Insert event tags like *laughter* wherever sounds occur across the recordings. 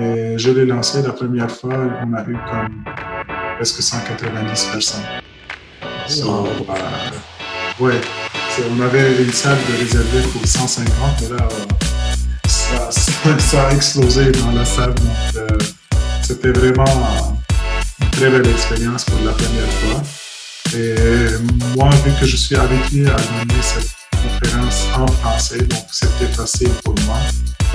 Et je l'ai lancé la première fois, on a eu comme presque 190 personnes. So, euh, ouais, on avait une salle de réservée pour 150, mais là, ça, *laughs* ça, a explosé dans la salle. Donc, euh, c'était vraiment une très belle expérience pour la première fois. Et moi, vu que je suis habitué à donner cette conférence en français, donc c'était facile pour moi.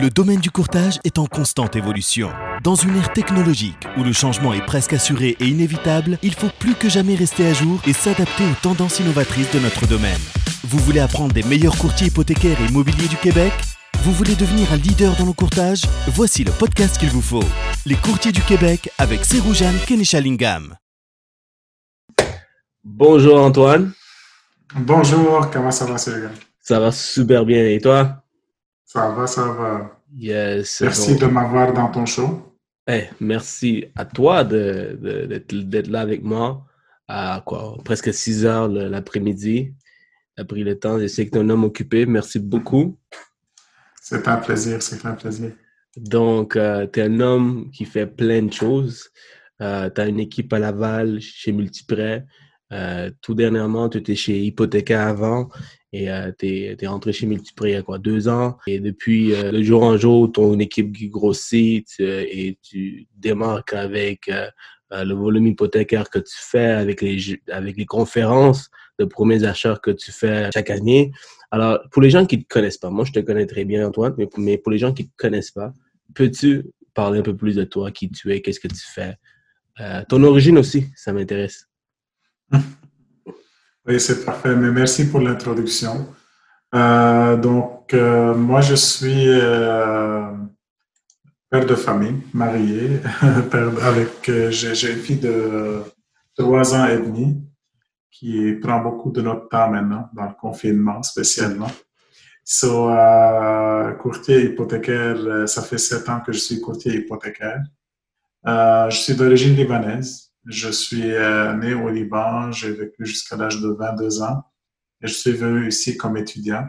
Le domaine du courtage est en constante évolution. Dans une ère technologique où le changement est presque assuré et inévitable, il faut plus que jamais rester à jour et s'adapter aux tendances innovatrices de notre domaine. Vous voulez apprendre des meilleurs courtiers hypothécaires et immobiliers du Québec? Vous voulez devenir un leader dans le courtage? Voici le podcast qu'il vous faut. Les courtiers du Québec avec Seroujan Kenishalingam. Bonjour Antoine. Bonjour, comment ça va Seroujan Ça va super bien et toi? Ça va, ça va. Yes. Merci de m'avoir dans ton show. Hey, merci à toi d'être là avec moi à quoi, presque 6 heures l'après-midi. Tu as pris le temps. Je sais que tu es un homme occupé. Merci beaucoup. C'est un plaisir, c'est un plaisir. Donc, euh, tu es un homme qui fait plein de choses. Euh, tu as une équipe à Laval chez Multiprêt. Euh, tout dernièrement, tu étais chez Hypothéca avant et euh, tu es, rentré chez Multiprix il y a quoi, deux ans. Et depuis, euh, de jour en jour, ton équipe grossit et tu démarques avec euh, le volume hypothécaire que tu fais, avec les, avec les conférences de premiers achats que tu fais chaque année. Alors, pour les gens qui te connaissent pas, moi je te connais très bien Antoine, mais, mais pour les gens qui te connaissent pas, peux-tu parler un peu plus de toi, qui tu es, qu'est-ce que tu fais? ton origine aussi, ça m'intéresse. *laughs* Oui, c'est parfait. Mais merci pour l'introduction. Euh, donc, euh, moi, je suis euh, père de famille, marié, *laughs* avec, j'ai une fille de trois ans et demi qui prend beaucoup de notre temps maintenant, dans le confinement spécialement. So, courtier hypothécaire, ça fait sept ans que je suis courtier hypothécaire. je suis d'origine libanaise. Je suis euh, né au Liban, j'ai vécu jusqu'à l'âge de 22 ans et je suis venu ici comme étudiant.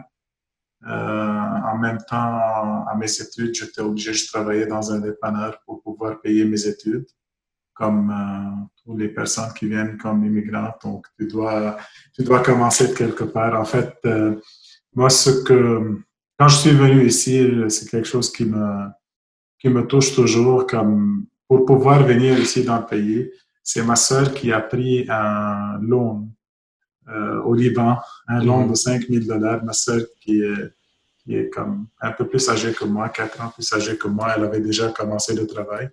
Euh, en même temps, à mes études, j'étais obligé de travailler dans un dépanneur pour pouvoir payer mes études, comme euh, toutes les personnes qui viennent comme immigrantes. Donc, tu dois, tu dois commencer de quelque part. En fait, euh, moi, ce que, quand je suis venu ici, c'est quelque chose qui me, qui me touche toujours, comme pour pouvoir venir ici dans le pays, c'est ma sœur qui a pris un loan euh, au Liban, un loan mhm. de 5 000 dollars. Ma sœur qui est, qui est comme un peu plus âgée que moi, 4 ans plus âgée que moi, elle avait déjà commencé le travail.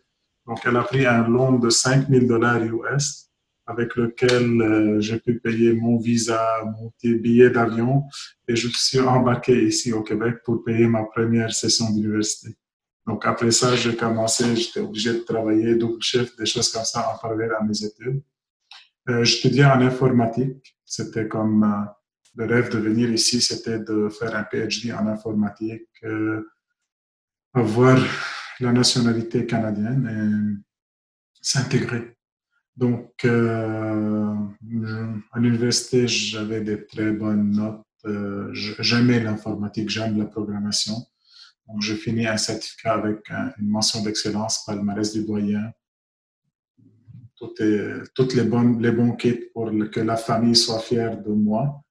Donc, elle a pris un loan de 5 000 dollars US avec lequel euh, j'ai pu payer mon visa, mon billet d'avion et je suis embarqué ici au Québec pour payer ma première session d'université. Donc après ça, j'ai commencé, j'étais obligé de travailler double chef, des choses comme ça en parallèle à mes études. Euh, J'étudiais en informatique. C'était comme euh, le rêve de venir ici, c'était de faire un PhD en informatique, euh, avoir la nationalité canadienne et s'intégrer. Donc, euh, à l'université, j'avais des très bonnes notes. J'aimais l'informatique, j'aime la programmation. Donc, j'ai fini un certificat avec une mention d'excellence, palmarès du doyen. toutes les, bonnes, les bons kits pour que la famille soit fière de moi.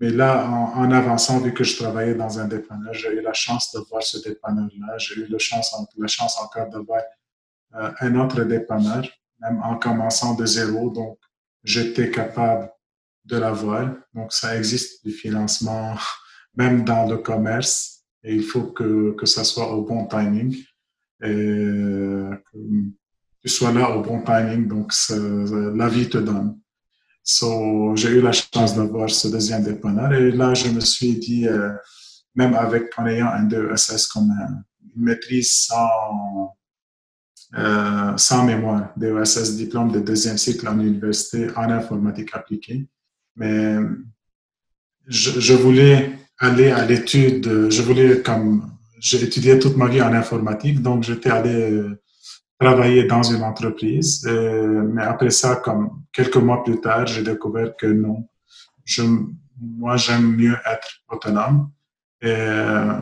mais là, en, avançant, vu que je travaillais dans un dépanneur, j'ai eu la chance de voir ce dépanneur-là. J'ai eu la chance, la chance encore de voir euh, un autre dépanneur, même en commençant de zéro. Donc, j'étais capable de l'avoir. Donc, ça existe du financement même dans le commerce, et il faut que, que ça soit au bon timing. Et que tu sois là au bon timing, donc la vie te donne. So, j'ai eu la chance d'avoir ce deuxième dépanneur et là, je me suis dit, euh, même avec, en ayant un 2SS comme une maîtrise sans, euh, sans mémoire, DESS, diplôme de deuxième cycle en université en informatique appliquée. Mais je voulais aller à l'étude. Je voulais, comme j'ai étudié toute ma vie en informatique, donc j'étais allé euh, travailler dans une entreprise. Euh, mais après ça, comme quelques mois plus tard, j'ai découvert que non, je, moi j'aime mieux être autonome. Et, euh,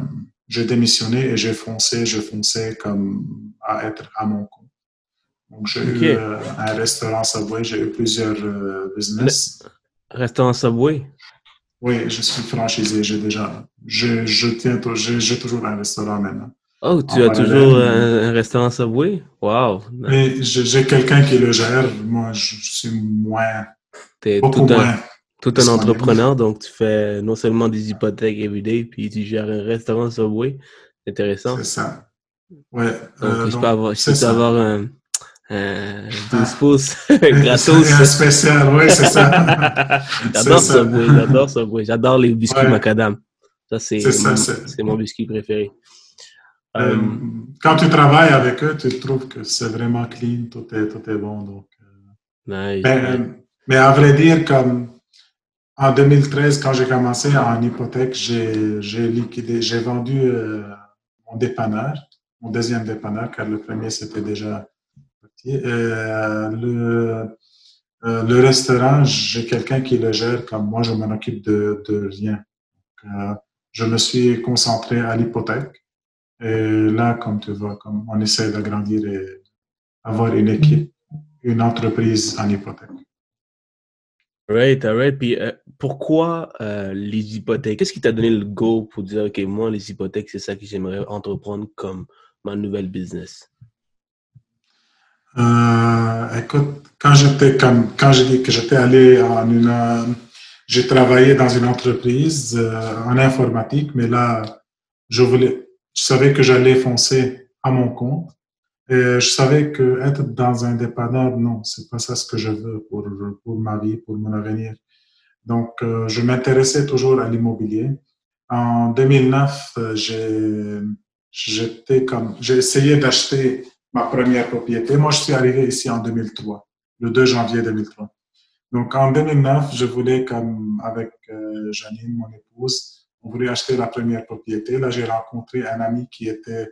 j'ai démissionné et j'ai foncé, je fonçais comme à être à mon compte. Donc, j'ai eu euh, un restaurant Subway, j'ai eu plusieurs euh, business. restaurant Subway? Oui, je suis franchisé, j'ai déjà, je, je tiens, j'ai toujours un restaurant maintenant. Oh, tu as toujours un, restaurant Subway? Wow! Mais j'ai quelqu'un qui le gère. Moi, je, suis moins. es tout un, tout un entrepreneur, donc tu fais non seulement des hypothèques everyday, puis tu gères un restaurant Subway. Intéressant. C'est ça. Ouais. Donc, euh, je peux avoir, je peux avoir un, un 12 pouces gratos. Un spécial, oui, c'est ça. *laughs* j'adore Subway, j'adore Subway. J'adore les biscuits macadam. Ça, c'est mon, mon biscuit préféré. Euh, euh, quand tu travailles avec eux, tu trouves que c'est vraiment clean, tout est, tout est bon. Donc, euh. ben, mais à vrai dire, comme en 2013, quand j'ai commencé en hypothèque, j'ai liquidé, j'ai vendu mon dépanneur, mon deuxième dépanneur, car le premier c'était déjà parti. le, le restaurant, j'ai quelqu'un qui le gère, comme moi, je m'en occupe de, rien. je me suis concentré à l'hypothèque. Et là, comme tu vois, comme on essaie d'agrandir et avoir une équipe, une entreprise en hypothèque. Right, right. Puis euh, pourquoi euh, les hypothèques? Qu'est-ce qui t'a donné le go pour dire, OK, moi, les hypothèques, c'est ça que j'aimerais entreprendre comme ma nouvelle business? Euh, écoute, quand j'étais comme quand j'ai dit que j'étais allé en une j'ai travaillé dans une entreprise en informatique, mais là, je voulais je savais que j'allais foncer à mon compte. Et je savais que être dans un dépanneur, non, c'est pas ça ce que je veux pour, pour ma vie, pour mon avenir. Donc, euh, je m'intéressais toujours à l'immobilier. En 2009, euh, j'ai, j'étais comme, j'ai essayé d'acheter ma première propriété. Moi, je suis arrivé ici en 2003, le 2 janvier 2003. Donc, en 2009, je voulais, comme avec euh, Janine, mon épouse, on voulait acheter la première propriété. Là, j'ai rencontré un ami qui était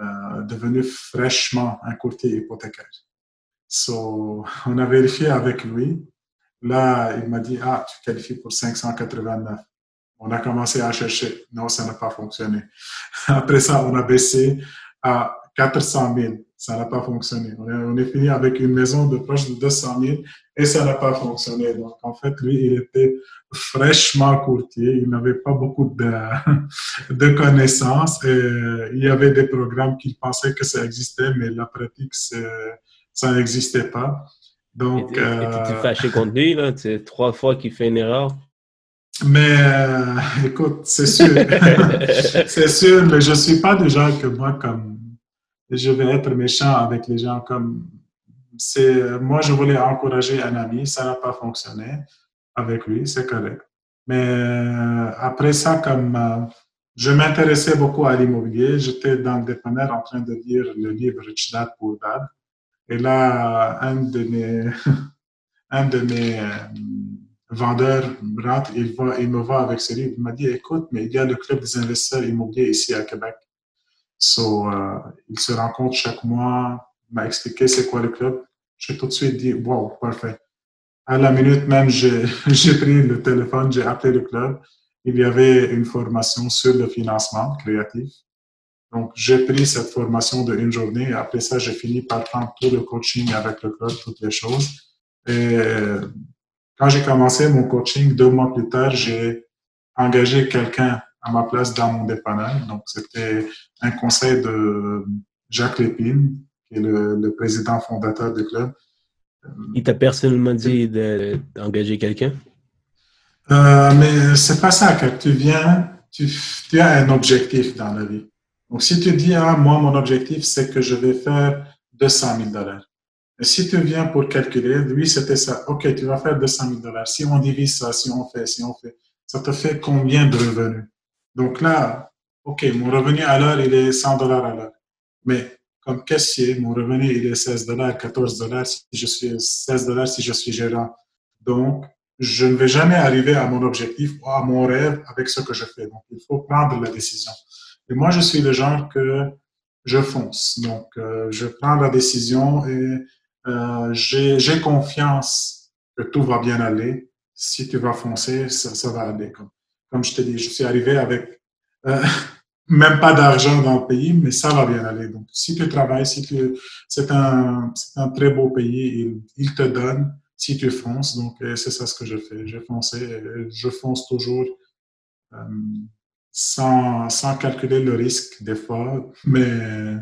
euh, devenu fraîchement un courtier hypothécaire. So, *laughs* on a vérifié avec lui. Là, il m'a dit, ah, tu qualifies pour 589. On a commencé à chercher. Non, ça n'a pas fonctionné. *laughs* Après ça, on a baissé à 400 000 ça n'a pas fonctionné. On est, fini avec une maison de proche de 200 000 et ça n'a pas fonctionné. Donc, en fait, lui, il était fraîchement courtier. Il n'avait pas beaucoup de, *laughs* de connaissances et il y avait des programmes qu'il pensait que ça existait, mais la pratique, ça n'existait pas. Donc, et tu euh, fâché contre lui, là? C'est trois fois qu'il fait une erreur? Mais euh, écoute, c'est sûr. *laughs* c'est sûr, mais je ne suis pas déjà que moi, comme je vais être méchant avec les gens comme c'est moi je voulais encourager un ami ça n'a pas fonctionné avec lui c'est correct. Mais euh, après ça comme euh, je m'intéressais beaucoup à l'immobilier j'étais dans le dépanneur en train de lire le livre Rich Dad Poor Dad. Et là un de mes *laughs* un de mes euh, vendeurs rentre il, va, il me voit avec ce livre il m'a dit écoute mais il y a le club des investisseurs immobiliers ici à Québec So, euh, il se rencontre chaque mois, m'a expliqué c'est quoi le club. J'ai tout de suite dit, wow, parfait. À la minute même, *laughs* j'ai pris le téléphone, j'ai appelé le club. Il y avait une formation sur le financement créatif. Donc, j'ai pris cette formation de une journée. Après ça, j'ai fini par prendre tout le coaching avec le club, toutes les choses. Et quand j'ai commencé mon coaching, deux mois plus tard, j'ai engagé quelqu'un à ma place dans mon dépanneur. Donc, c'était un conseil de Jacques Lépine, qui est le, président fondateur du club. Il t'a personnellement dit d'engager quelqu'un? Euh, mais c'est pas ça, car tu viens, tu, tu, as un objectif dans la vie. Donc, si tu dis, ah, moi, mon objectif, c'est que je vais faire 200 000 dollars. Et si tu viens pour calculer, lui, c'était ça. OK, tu vas faire 200 000 dollars. Si on divise ça, si on fait, si on fait, ça te fait combien de revenus? Donc là, OK, mon revenu à l'heure, il est 100 dollars à l'heure. Mais comme caissier, mon revenu, il est 16 dollars, 14 dollars si je suis 16 dollars si je suis gérant. Donc, je ne vais jamais arriver à mon objectif ou à mon rêve avec ce que je fais. Donc, il faut prendre la décision. Et moi, je suis le genre que je fonce. Donc, euh, je prends la décision et euh, j'ai confiance que tout va bien aller. Si tu vas foncer, ça, va aller. Comme, comme je te dis, je suis arrivé avec euh, même pas d'argent dans le pays, mais ça va bien aller. Donc, si tu travailles, si tu, c'est un, c'est un très beau pays, il, il te donne si tu fonces. Donc, c'est ça ce que je fais. J'ai foncé, je fonce toujours euh, sans, sans calculer le risque des fois, mais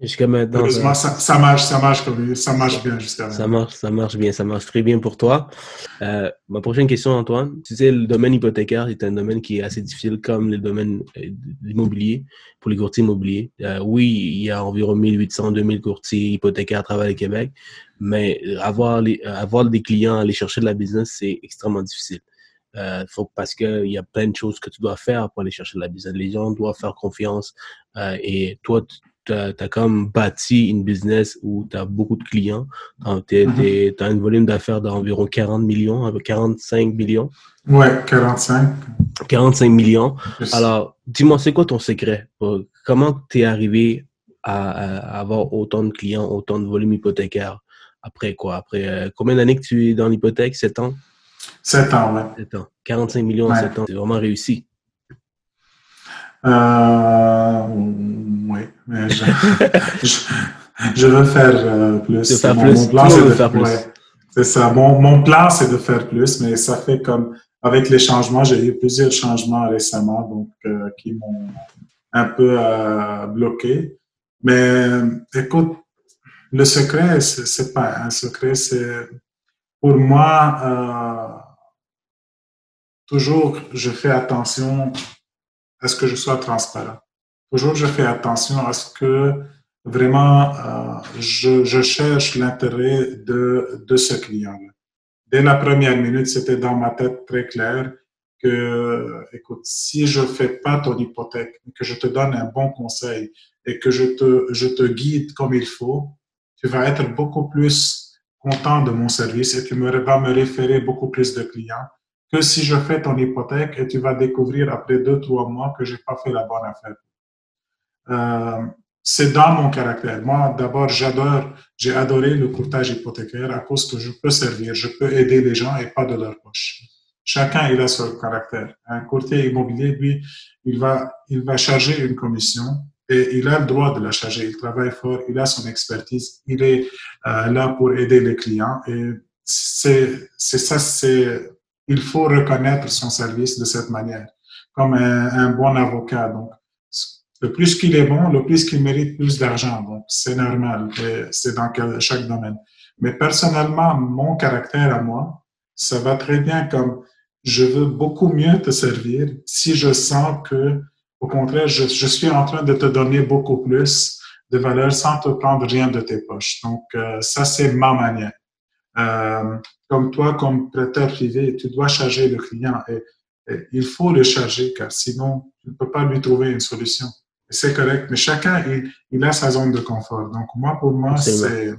Jusqu'à maintenant. Heureusement, ça, ça, marche, ça marche comme ça marche bien jusqu'à maintenant. Ça marche, ça marche bien, ça marche très bien pour toi. Euh, ma prochaine question, Antoine. Tu sais, le domaine hypothécaire est un domaine qui est assez difficile comme le domaine euh, immobilier pour les courtiers immobiliers. Euh, oui, il y a environ 1800, 2000 courtiers hypothécaires à travers le Québec, mais avoir, les, avoir des clients, aller chercher de la business, c'est extrêmement difficile. Euh, faut, parce qu'il y a plein de choses que tu dois faire pour aller chercher de la business. Les gens doivent faire confiance euh, et toi, tu as, comme bâti une business où tu as beaucoup de clients. Tu mm-hmm. as un volume d'affaires d'environ 40 millions, 45 millions. Ouais, 45. 45 millions. Alors, dis-moi, c'est quoi ton secret? Comment tu es arrivé à, avoir autant de clients, autant de volume hypothécaire? Après quoi? Après euh, combien d'années que tu es dans l'hypothèque? 7 ans? 7 ans, ouais. 7 ans. 45 millions en 7 ans. C'est vraiment réussi. Euh, oui, mais *laughs* je, je, veux faire euh, plus. faire mon, plus. Mon plan, c'est de faire plus. c'est ça. Mon, mon plan, c'est de faire plus, mais ça fait comme avec les changements, j'ai eu plusieurs changements récemment, donc euh, qui m'ont un peu euh, bloqué. Mais écoute, le secret, c'est pas un secret, c'est pour moi euh, toujours je fais attention à ce que je sois transparent. Toujours, je fais attention à ce que vraiment euh, je, je, cherche l'intérêt de, de ce client-là. Dès la première minute, c'était dans ma tête très clair que, écoute, si je fais pas ton hypothèque, que je te donne un bon conseil et que je te, je te guide comme il faut, tu vas être beaucoup plus content de mon service et tu me, vas me référer beaucoup plus de clients que si je fais ton hypothèque et tu vas découvrir après deux, trois mois que j'ai pas fait la bonne affaire. Euh, c'est dans mon caractère. Moi, d'abord, j'adore, j'ai adoré le courtage hypothécaire à cause que je peux servir, je peux aider les gens et pas de leur poche. Chacun, il a son caractère. Un courtier immobilier, lui, il va, il va charger une commission et il a le droit de la charger. Il travaille fort, il a son expertise, il est euh, là pour aider les clients et c'est, c'est ça, c'est il faut reconnaître son service de cette manière, comme un, bon avocat. Donc, le plus qu'il est bon, le plus qu'il mérite plus d'argent. Donc, c'est normal, c'est dans chaque domaine. Mais personnellement, mon caractère à moi, ça va très bien comme je veux beaucoup mieux te servir si je sens que, au contraire, je, je suis en train de te donner beaucoup plus de valeur sans te prendre rien de tes poches. Donc, euh, ça, c'est ma manière. Euh, comme toi, comme prêteur privé, tu dois charger le client et, il faut le charger car sinon, tu ne peux pas lui trouver une solution. C'est correct, mais chacun, il, il, a sa zone de confort. Donc, moi, pour moi, c'est...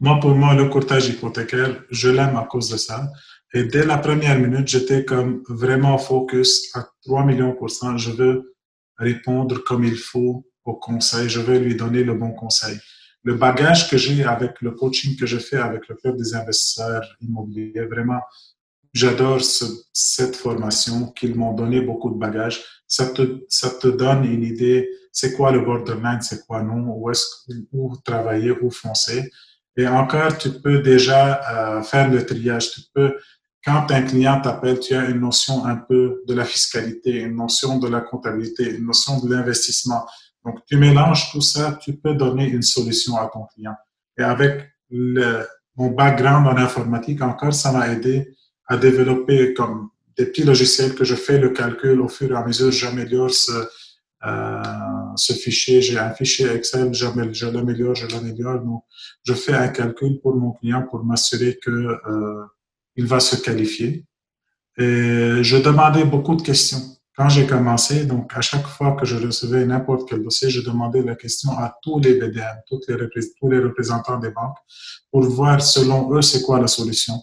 Moi, pour moi, le courtage hypothécaire, je l'aime à cause de ça. Et dès la première minute, j'étais comme vraiment focus à 3 millions pour cent. Je veux répondre comme il faut au conseil. Je veux lui donner le bon conseil le bagage que j'ai avec le coaching que je fais avec le club des investisseurs immobiliers, vraiment, j'adore cette formation qu'ils m'ont donné beaucoup de bagages. Ça te, ça te donne une idée, c'est quoi le borderline, c'est quoi non, où, est où travailler, où foncer. Et encore, tu peux déjà euh, faire le triage. Tu peux, quand un client t'appelle, tu as une notion un peu de la fiscalité, une notion de la comptabilité, une notion de l'investissement donc, tu mélanges tout ça, tu peux donner une solution à ton client. Et avec mon background en informatique, encore, ça m'a aidé à développer comme des petits logiciels que je fais le calcul au fur et à mesure, j'améliore ce, euh, fichier. J'ai un fichier Excel, je l'améliore, je l'améliore. Donc, je fais un calcul pour mon client pour m'assurer que euh, il va se qualifier. Et je demandais beaucoup de questions. Quand j'ai commencé, donc à chaque fois que je recevais n'importe quel dossier, je demandais la question à tous les BDM, toutes les tous les représentants des banques, pour voir selon eux c'est quoi la solution.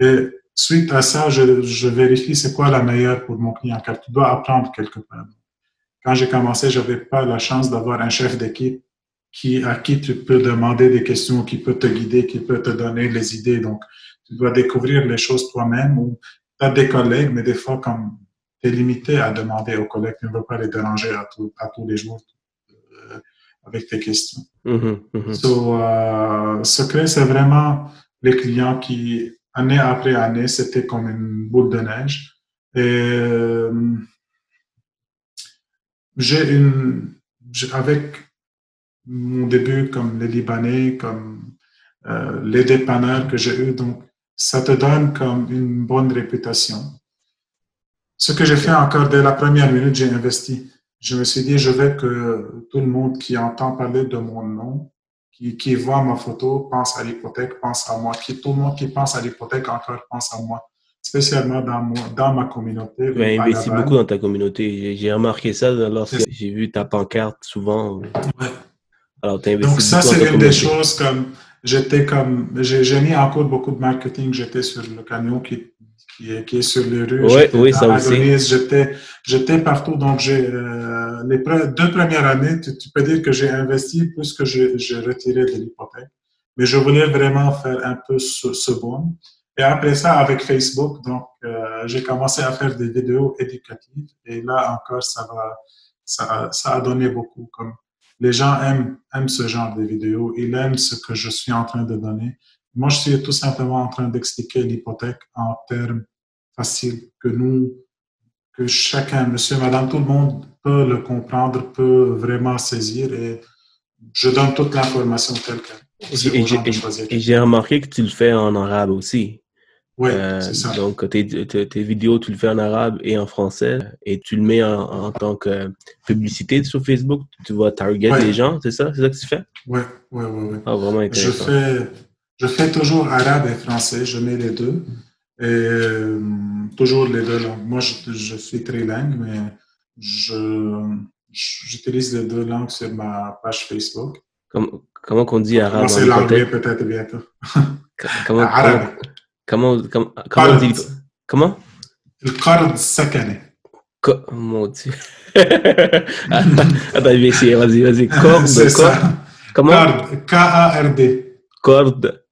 Et suite à ça, je, je vérifie c'est quoi la meilleure pour mon client, car tu dois apprendre quelque part. Quand j'ai commencé, j'avais pas la chance d'avoir un chef d'équipe qui, à qui tu peux demander des questions, qui peut te guider, qui peut te donner les idées. Donc, tu dois découvrir les choses toi-même ou tu des collègues, mais des fois, comme tu es limité à demander aux collègues, tu ne veux pas les déranger à, à tous les jours euh, avec tes questions. Mhm. So, euh, secret, c'est vraiment les clients qui, année après année, c'était comme une boule de neige. Et euh, j'ai une, avec mon début comme les Libanais, comme les dépanneurs que j'ai eu, donc ça te donne comme une bonne réputation. Ce que j'ai fait encore dès la première minute, j'ai investi. Je me suis dit, je veux que tout le monde qui entend parler de mon nom, qui, qui voit ma photo, pense à l'hypothèque, pense à moi. Qui, tout le monde qui pense à l'hypothèque encore pense à moi spécialement dans, ma communauté. Tu as investi beaucoup dans ta communauté. J'ai remarqué ça lorsque j'ai vu ta pancarte souvent. Ouais. Alors, as investi Donc, ça, c'est une des choses comme j'étais comme, j'ai mis en cours beaucoup de marketing. J'étais sur le camion qui, qui, est, qui est sur les rues. Oui, oui, ça aussi. J'étais, partout. Donc, j'ai, euh, les deux premières années, tu, peux dire que j'ai investi plus que j'ai retiré de l'hypothèque. Mais je voulais vraiment faire un peu ce, ce bon. Et après ça, avec Facebook, donc, euh, j'ai commencé à faire des vidéos éducatives. Et là encore, ça va, ça, ça a donné beaucoup. Comme les gens aiment, aiment ce genre de vidéos. Ils aiment ce que je suis en train de donner. Moi, je suis tout simplement en train d'expliquer l'hypothèque en termes faciles que nous, que chacun, monsieur, madame, tout le monde peut le comprendre, peut vraiment saisir et je donne toute l'information telle qu'elle. Et j'ai remarqué que tu le fais en arabe aussi. Oui, euh, c'est ça. Donc, tes, tes, vidéos, tu le fais en arabe et en français et tu le mets en, en tant que publicité sur Facebook. Tu vas target les gens, c'est ça? C'est ça que tu fais? Oui, oui, oui. Ah, vraiment intéressant. Je fais, je fais toujours arabe et français. Je mets les deux. Et euh, toujours les deux langues. Moi, je, je suis trilingue, mais je, j'utilise les deux langues sur ma page Facebook. Comment, comment qu'on dit arabe? C'est l'anglais peut-être bientôt. *laughs* comment, *laughs* arabe. Comment, comment, comment on dit Comment? Le card sakane. Co mon Dieu. *laughs* Attends, je vais essayer. Vas-y, vas-y. Corde. C'est ça. Comment? Card. K-A-R-D. Corde.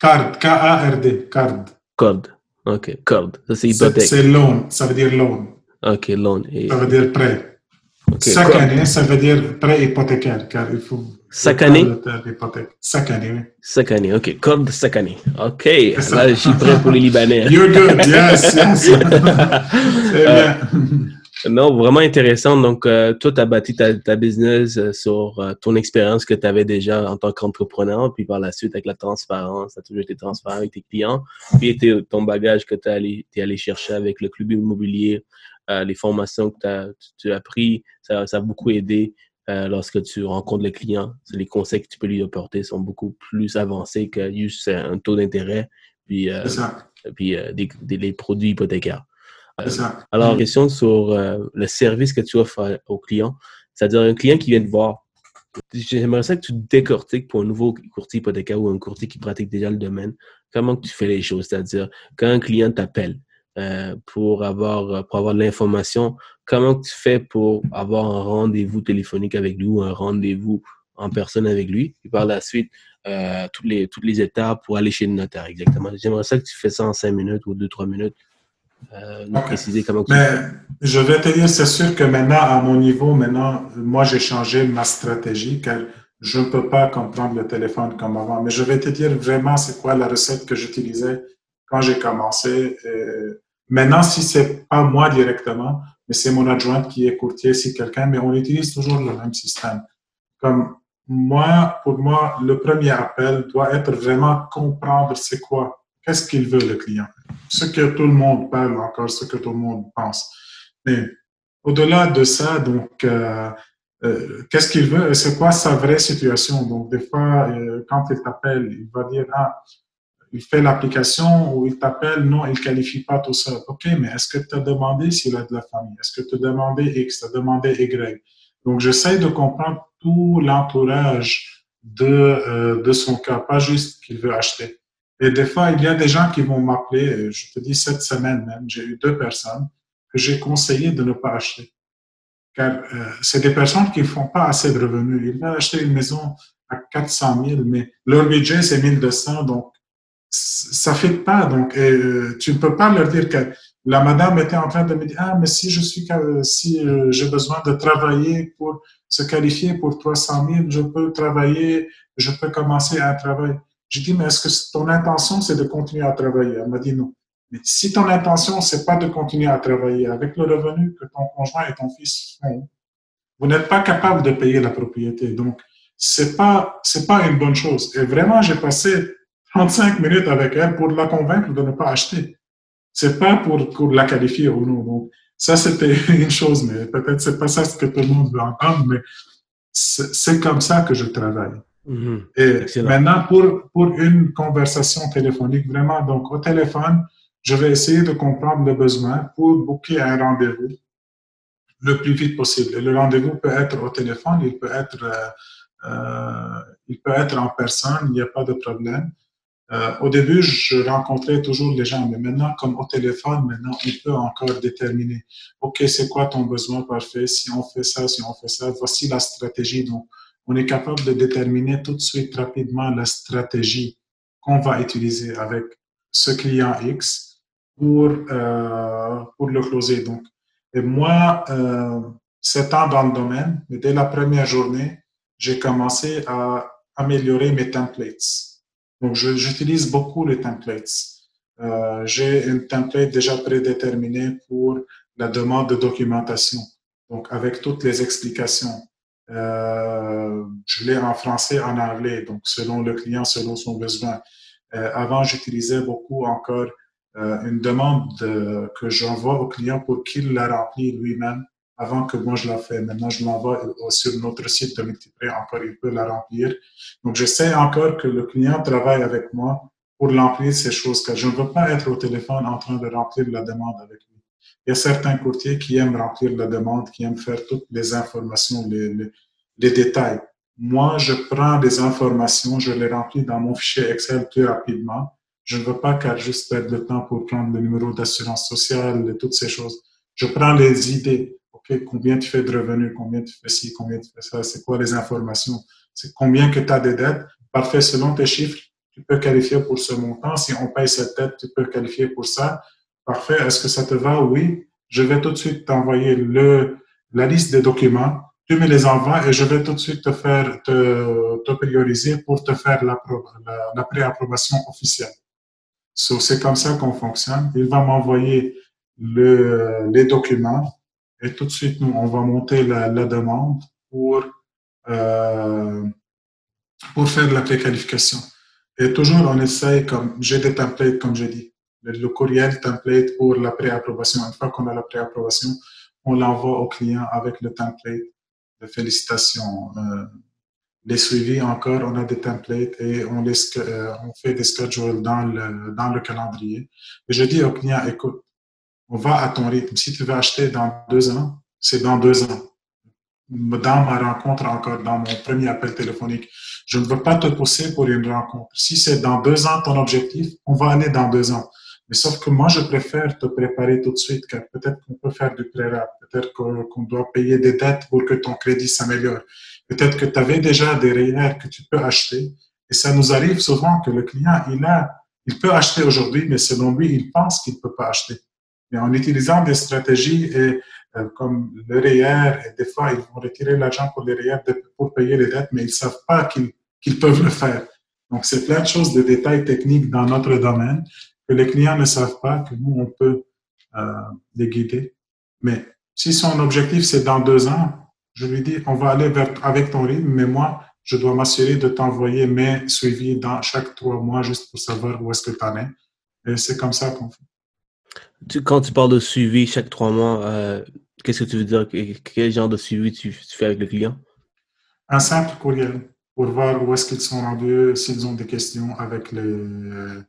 Card. K-A-R-D. Card. Corde. OK. Corde. Ça, c'est hypothèque. C'est loan. Ça veut dire loan. OK, loan. Et... Ça veut dire prêt. Okay. Sakane, ça veut dire prêt hypothécaire, car il faut Sakane? Sakane, oui. Sakane, OK. Corde Sakane. OK. Là, je suis prêt pour les Libanais. *laughs* You're good. Yes, yes. *laughs* *laughs* C'est bien. Non, vraiment intéressant. Donc, euh, toi, tu as bâti ta, ta business euh, sur euh, ton expérience que tu avais déjà en tant qu'entrepreneur, puis par la suite, avec la transparence, tu as toujours été transparent avec tes clients, puis ton bagage que tu es allé, allé chercher avec le club immobilier, les formations que tu as, as pris, ça, ça a beaucoup aidé. Euh, lorsque tu rencontres le client. Les conseils que tu peux lui apporter sont beaucoup plus avancés que juste un taux d'intérêt puis, euh, puis euh, des, les produits hypothécaires. Alors, question sur le service que tu offres au client. C'est-à-dire un client qui vient te voir. J'aimerais ça que tu décortiques pour un nouveau courtier hypothécaire ou un courtier qui pratique déjà le domaine, comment tu fais les choses? C'est-à-dire, quand un client t'appelle, euh, pour avoir, euh, pour avoir de l'information. Comment tu fais pour avoir un rendez-vous téléphonique avec lui ou un rendez-vous en personne avec lui? Et par la suite, euh, toutes, les, toutes les étapes pour aller chez le notaire, exactement. J'aimerais ça que tu fais ça en cinq minutes ou deux, trois minutes. Nous préciser comment tu Mais je vais te dire, c'est sûr que maintenant, à mon niveau, maintenant, moi, j'ai changé ma stratégie car je ne peux pas comprendre le téléphone comme avant. Mais je vais te dire vraiment c'est quoi la recette que j'utilisais quand j'ai commencé. Euh, maintenant, si c'est pas moi directement, mais c'est mon adjointe qui est courtier, si quelqu'un, mais on utilise toujours le même système. Comme moi, pour moi, le premier appel doit être vraiment comprendre c'est quoi, qu'est-ce qu'il veut le client. Ce que tout le monde parle encore, ce que tout le monde pense. Mais au-delà de ça, donc, euh, euh, qu'est-ce qu'il veut? C'est quoi sa vraie situation? Donc, des fois, euh, quand il t'appelle, il va dire, ah, il fait l'application ou il t'appelle, non, il qualifie pas tout ça. OK, mais est-ce que tu as demandé s'il a de la famille? Est-ce que tu as demandé X, tu as demandé Y? Donc, j'essaie de comprendre tout l'entourage de, de son cas, pas juste qu'il veut acheter. Et des fois, il y a des gens qui vont m'appeler, euh, je te dis cette semaine même, j'ai eu deux personnes que j'ai conseillé de ne pas acheter. Car euh, c'est des personnes qui ne font pas assez de revenus. Ils veulent acheter une maison à 400 000, mais leur budget, c'est 1200, donc ça fait pas. Donc, euh, tu ne peux pas leur dire que la madame était en train de me dire, ah, mais si je suis, si euh, j'ai besoin de travailler pour se qualifier pour 300 000, je peux travailler, je peux commencer un travail. J'ai dit, mais est-ce que ton intention, c'est de continuer à travailler? Elle m'a dit non. Mais si ton intention, c'est pas de continuer à travailler avec le revenu que ton conjoint et ton fils font, vous n'êtes pas capable de payer la propriété. Donc, c'est pas, c'est pas une bonne chose. Et vraiment, j'ai passé 35 minutes avec elle pour la convaincre de ne pas acheter. C'est pas pour, la qualifier ou non. Donc, ça, c'était *laughs* une chose, mais peut-être c'est pas ça ce que tout le monde veut entendre, mais c'est comme ça que je travaille. Mm-hmm. Et maintenant, pour, pour une conversation téléphonique, vraiment, donc au téléphone, je vais essayer de comprendre le besoin pour booker un rendez-vous le plus vite possible. Et le rendez-vous peut être au téléphone, il peut être, euh, euh il peut être en personne, il n'y a pas de problème. Euh, au début, je rencontrais toujours les gens, mais maintenant, comme au téléphone, maintenant, on peut encore déterminer, OK, c'est quoi ton besoin parfait? Si on fait ça, si on fait ça, voici la stratégie. Donc, on est capable de déterminer tout de suite rapidement la stratégie qu'on va utiliser avec ce client X pour, euh, pour le closer. Donc, et moi, euh, sept ans dans le domaine, mais dès la première journée, j'ai commencé à améliorer mes templates. Donc, j'utilise beaucoup les templates. Euh, J'ai une template déjà prédéterminée pour la demande de documentation, donc avec toutes les explications. Euh, je l'ai en français, en anglais, donc selon le client, selon son besoin. Euh, avant, j'utilisais beaucoup encore euh, une demande de, que j'envoie au client pour qu'il la remplisse lui-même avant que moi je la fasse. Maintenant, je l'envoie sur notre site de Multiprès, encore il peut la remplir. Donc, j'essaie encore que le client travaille avec moi pour remplir ces choses, car je ne veux pas être au téléphone en train de remplir la demande avec lui. Il y a certains courtiers qui aiment remplir la demande, qui aiment faire toutes les informations, les, détails. Moi, je prends des informations, je les remplis dans mon fichier Excel plus rapidement. Je ne veux pas qu'elle juste perdre le temps pour prendre le numéro d'assurance sociale toutes ces choses. Je prends les idées combien tu fais de revenus, combien tu fais ci, combien tu fais ça, c'est quoi les informations, c'est combien que tu as de dettes. Parfait, selon tes chiffres, tu peux qualifier pour ce montant. Si on paye cette dette, tu peux qualifier pour ça. Parfait, est-ce que ça te va? Oui. Je vais tout de suite t'envoyer le, la liste des documents. Tu me les envoies et je vais tout de suite te faire, te, prioriser pour te faire la, la, préapprobation officielle. c'est comme ça qu'on fonctionne. Il va m'envoyer le, les documents et tout de suite, nous, on va monter la, la demande pour, euh, pour faire la préqualification. Et toujours, on essaye, comme j'ai des templates, comme j'ai dit, le, courriel template pour la préapprobation. Une fois qu'on a la préapprobation, on l'envoie au client avec le template de félicitations. Euh, les suivis encore, on a des templates et on, les, euh, on fait des schedules dans le, dans le calendrier. Et je dis au client, écoute, on va à ton rythme. Si tu veux acheter dans deux ans, c'est dans deux ans. Dans ma rencontre encore, dans mon premier appel téléphonique, je ne veux pas te pousser pour une rencontre. Si c'est dans deux ans ton objectif, on va aller dans deux ans. Mais sauf que moi, je préfère te préparer tout de suite, car peut-être qu'on peut faire du pré peut-être qu'on doit payer des dettes pour que ton crédit s'améliore. Peut-être que tu avais déjà des REER que tu peux acheter. Et ça nous arrive souvent que le client, il a, il peut acheter aujourd'hui, mais selon lui, il pense qu'il ne peut pas acheter. Mais en utilisant des stratégies et, euh, comme le REER, et des fois, ils vont retirer l'argent pour les REER pour payer les dettes, mais ils ne savent pas qu'ils peuvent le faire. Donc, c'est plein de choses, de détails techniques dans notre domaine que les clients ne savent pas, que nous, on peut euh, les guider. Mais si son objectif, c'est dans deux ans, je lui dis, on va aller vers, avec ton rythme, mais moi, je dois m'assurer de t'envoyer mes suivis dans chaque trois mois juste pour savoir où est-ce que tu en es. Et c'est comme ça qu'on fait quand tu parles de suivi chaque trois mois, euh, qu'est-ce que tu veux dire? Quel genre de suivi tu, fais avec le client? Un simple courriel pour voir où est-ce qu'ils sont rendus, s'ils ont des questions avec les,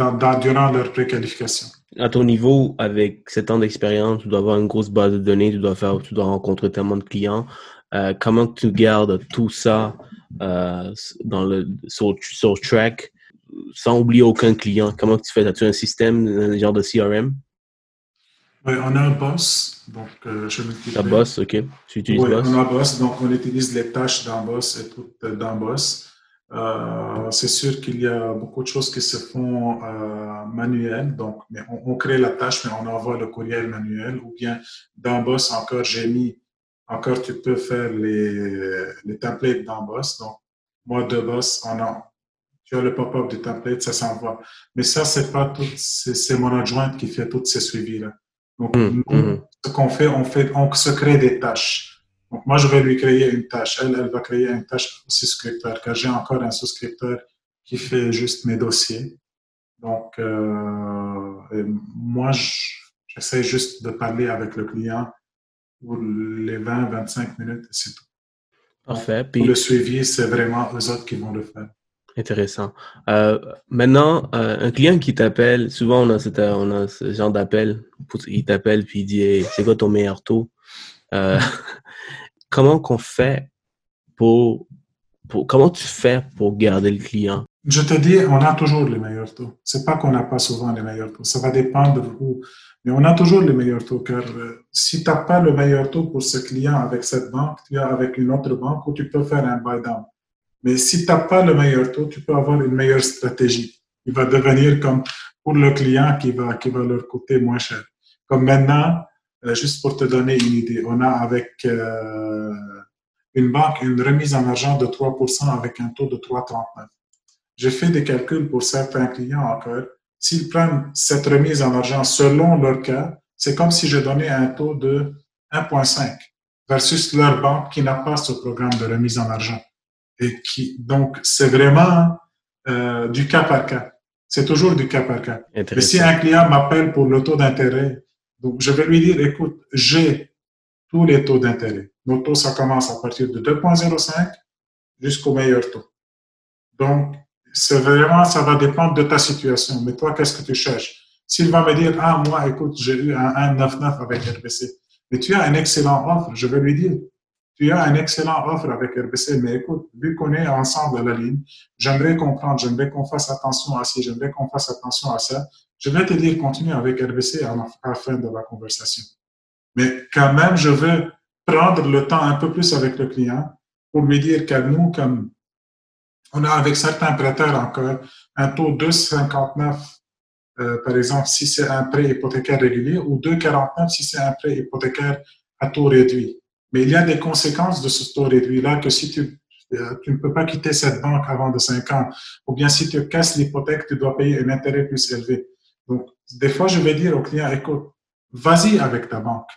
euh, durant leur préqualification. À ton niveau, avec sept ans d'expérience, tu dois avoir une grosse base de données, tu dois faire, tu dois rencontrer tellement de clients. Euh, comment tu gardes tout ça dans le, sur, sur track sans oublier aucun client? Comment tu fais? As-tu un système, un genre de CRM? Oui, on a un boss. Donc, euh, je Un boss, OK. Tu utilises oui, boss? on a un boss. Donc, on utilise les tâches d'un boss et tout euh, d'un boss. Euh, c'est sûr qu'il y a beaucoup de choses qui se font euh, manuelles, donc mais on, crée la tâche, mais on envoie le courriel manuel, ou bien dans Boss encore j'ai mis encore tu peux faire les, les templates dans Boss. Donc moi de Boss, on a, tu as le pop-up du template, ça s'envoie. Mais ça c'est pas tout, c'est mon adjointe qui fait tous ces suivis là. Donc mmh, mmh. ce qu'on fait, on fait, on se crée des tâches. Donc, moi, je vais lui créer une tâche. Elle, elle va créer une tâche au souscripteur, car j'ai encore un souscripteur qui fait juste mes dossiers. Donc, euh, moi, j'essaie juste de parler avec le client pour les 20-25 minutes, c'est tout. Parfait. Puis, le suivi, c'est vraiment eux autres qui vont le faire. Intéressant. Euh, maintenant, euh, un client qui t'appelle, souvent on a, on a ce genre d'appel, il t'appelle puis il dit c'est quoi ton meilleur taux? Euh, *laughs* comment qu'on fait pour, pour, comment tu fais pour garder le client? Je te dis, on a toujours les meilleurs taux. C'est pas qu'on n'a pas souvent les meilleurs taux. Ça va dépendre où. Mais on a toujours les meilleurs taux, car euh, si tu n'as pas le meilleur taux pour ce client avec cette banque, tu as avec une autre banque où tu peux faire un buy down. Mais si tu n'as pas le meilleur taux, tu peux avoir une meilleure stratégie. Il va devenir comme pour le client qui va, qui va leur coûter moins cher. Comme maintenant, juste pour te donner une idée, on a avec euh, une banque une remise en argent de 3% avec un taux de 3,39. J'ai fait des calculs pour certains clients encore. S'ils prennent cette remise en argent selon leur cas, c'est comme si je donnais un taux de 1,5 versus leur banque qui n'a pas ce programme de remise en argent. Et qui, donc, c'est vraiment euh, du cas par cas. C'est toujours du cas par cas. Mais si un client m'appelle pour le taux d'intérêt donc, je vais lui dire, écoute, j'ai tous les taux d'intérêt. Nos taux, ça commence à partir de 2,05 jusqu'au meilleur taux. Donc, c'est vraiment, ça va dépendre de ta situation. Mais toi, qu'est-ce que tu cherches? S'il va me dire, ah, moi, écoute, j'ai eu un 1,99 avec RBC, mais tu as un excellent offre, je vais lui dire, tu as un excellent offre avec RBC, mais écoute, vu qu'on est ensemble à la ligne, j'aimerais comprendre, j'aimerais qu'on fasse attention à ci, j'aimerais qu'on fasse attention à ça. Je vais te dire, continue avec RBC à la fin de la conversation. Mais quand même, je veux prendre le temps un peu plus avec le client pour lui dire que nous, comme on a avec certains prêteurs encore un taux de 2,59, euh, par exemple, si c'est un prêt hypothécaire régulier, ou 2,49 si c'est un prêt hypothécaire à taux réduit. Mais il y a des conséquences de ce taux réduit-là que si tu, euh, tu ne peux pas quitter cette banque avant de 5 ans, ou bien si tu casses l'hypothèque, tu dois payer un intérêt plus élevé. Donc, des fois, je vais dire au client, écoute, vas-y avec ta banque,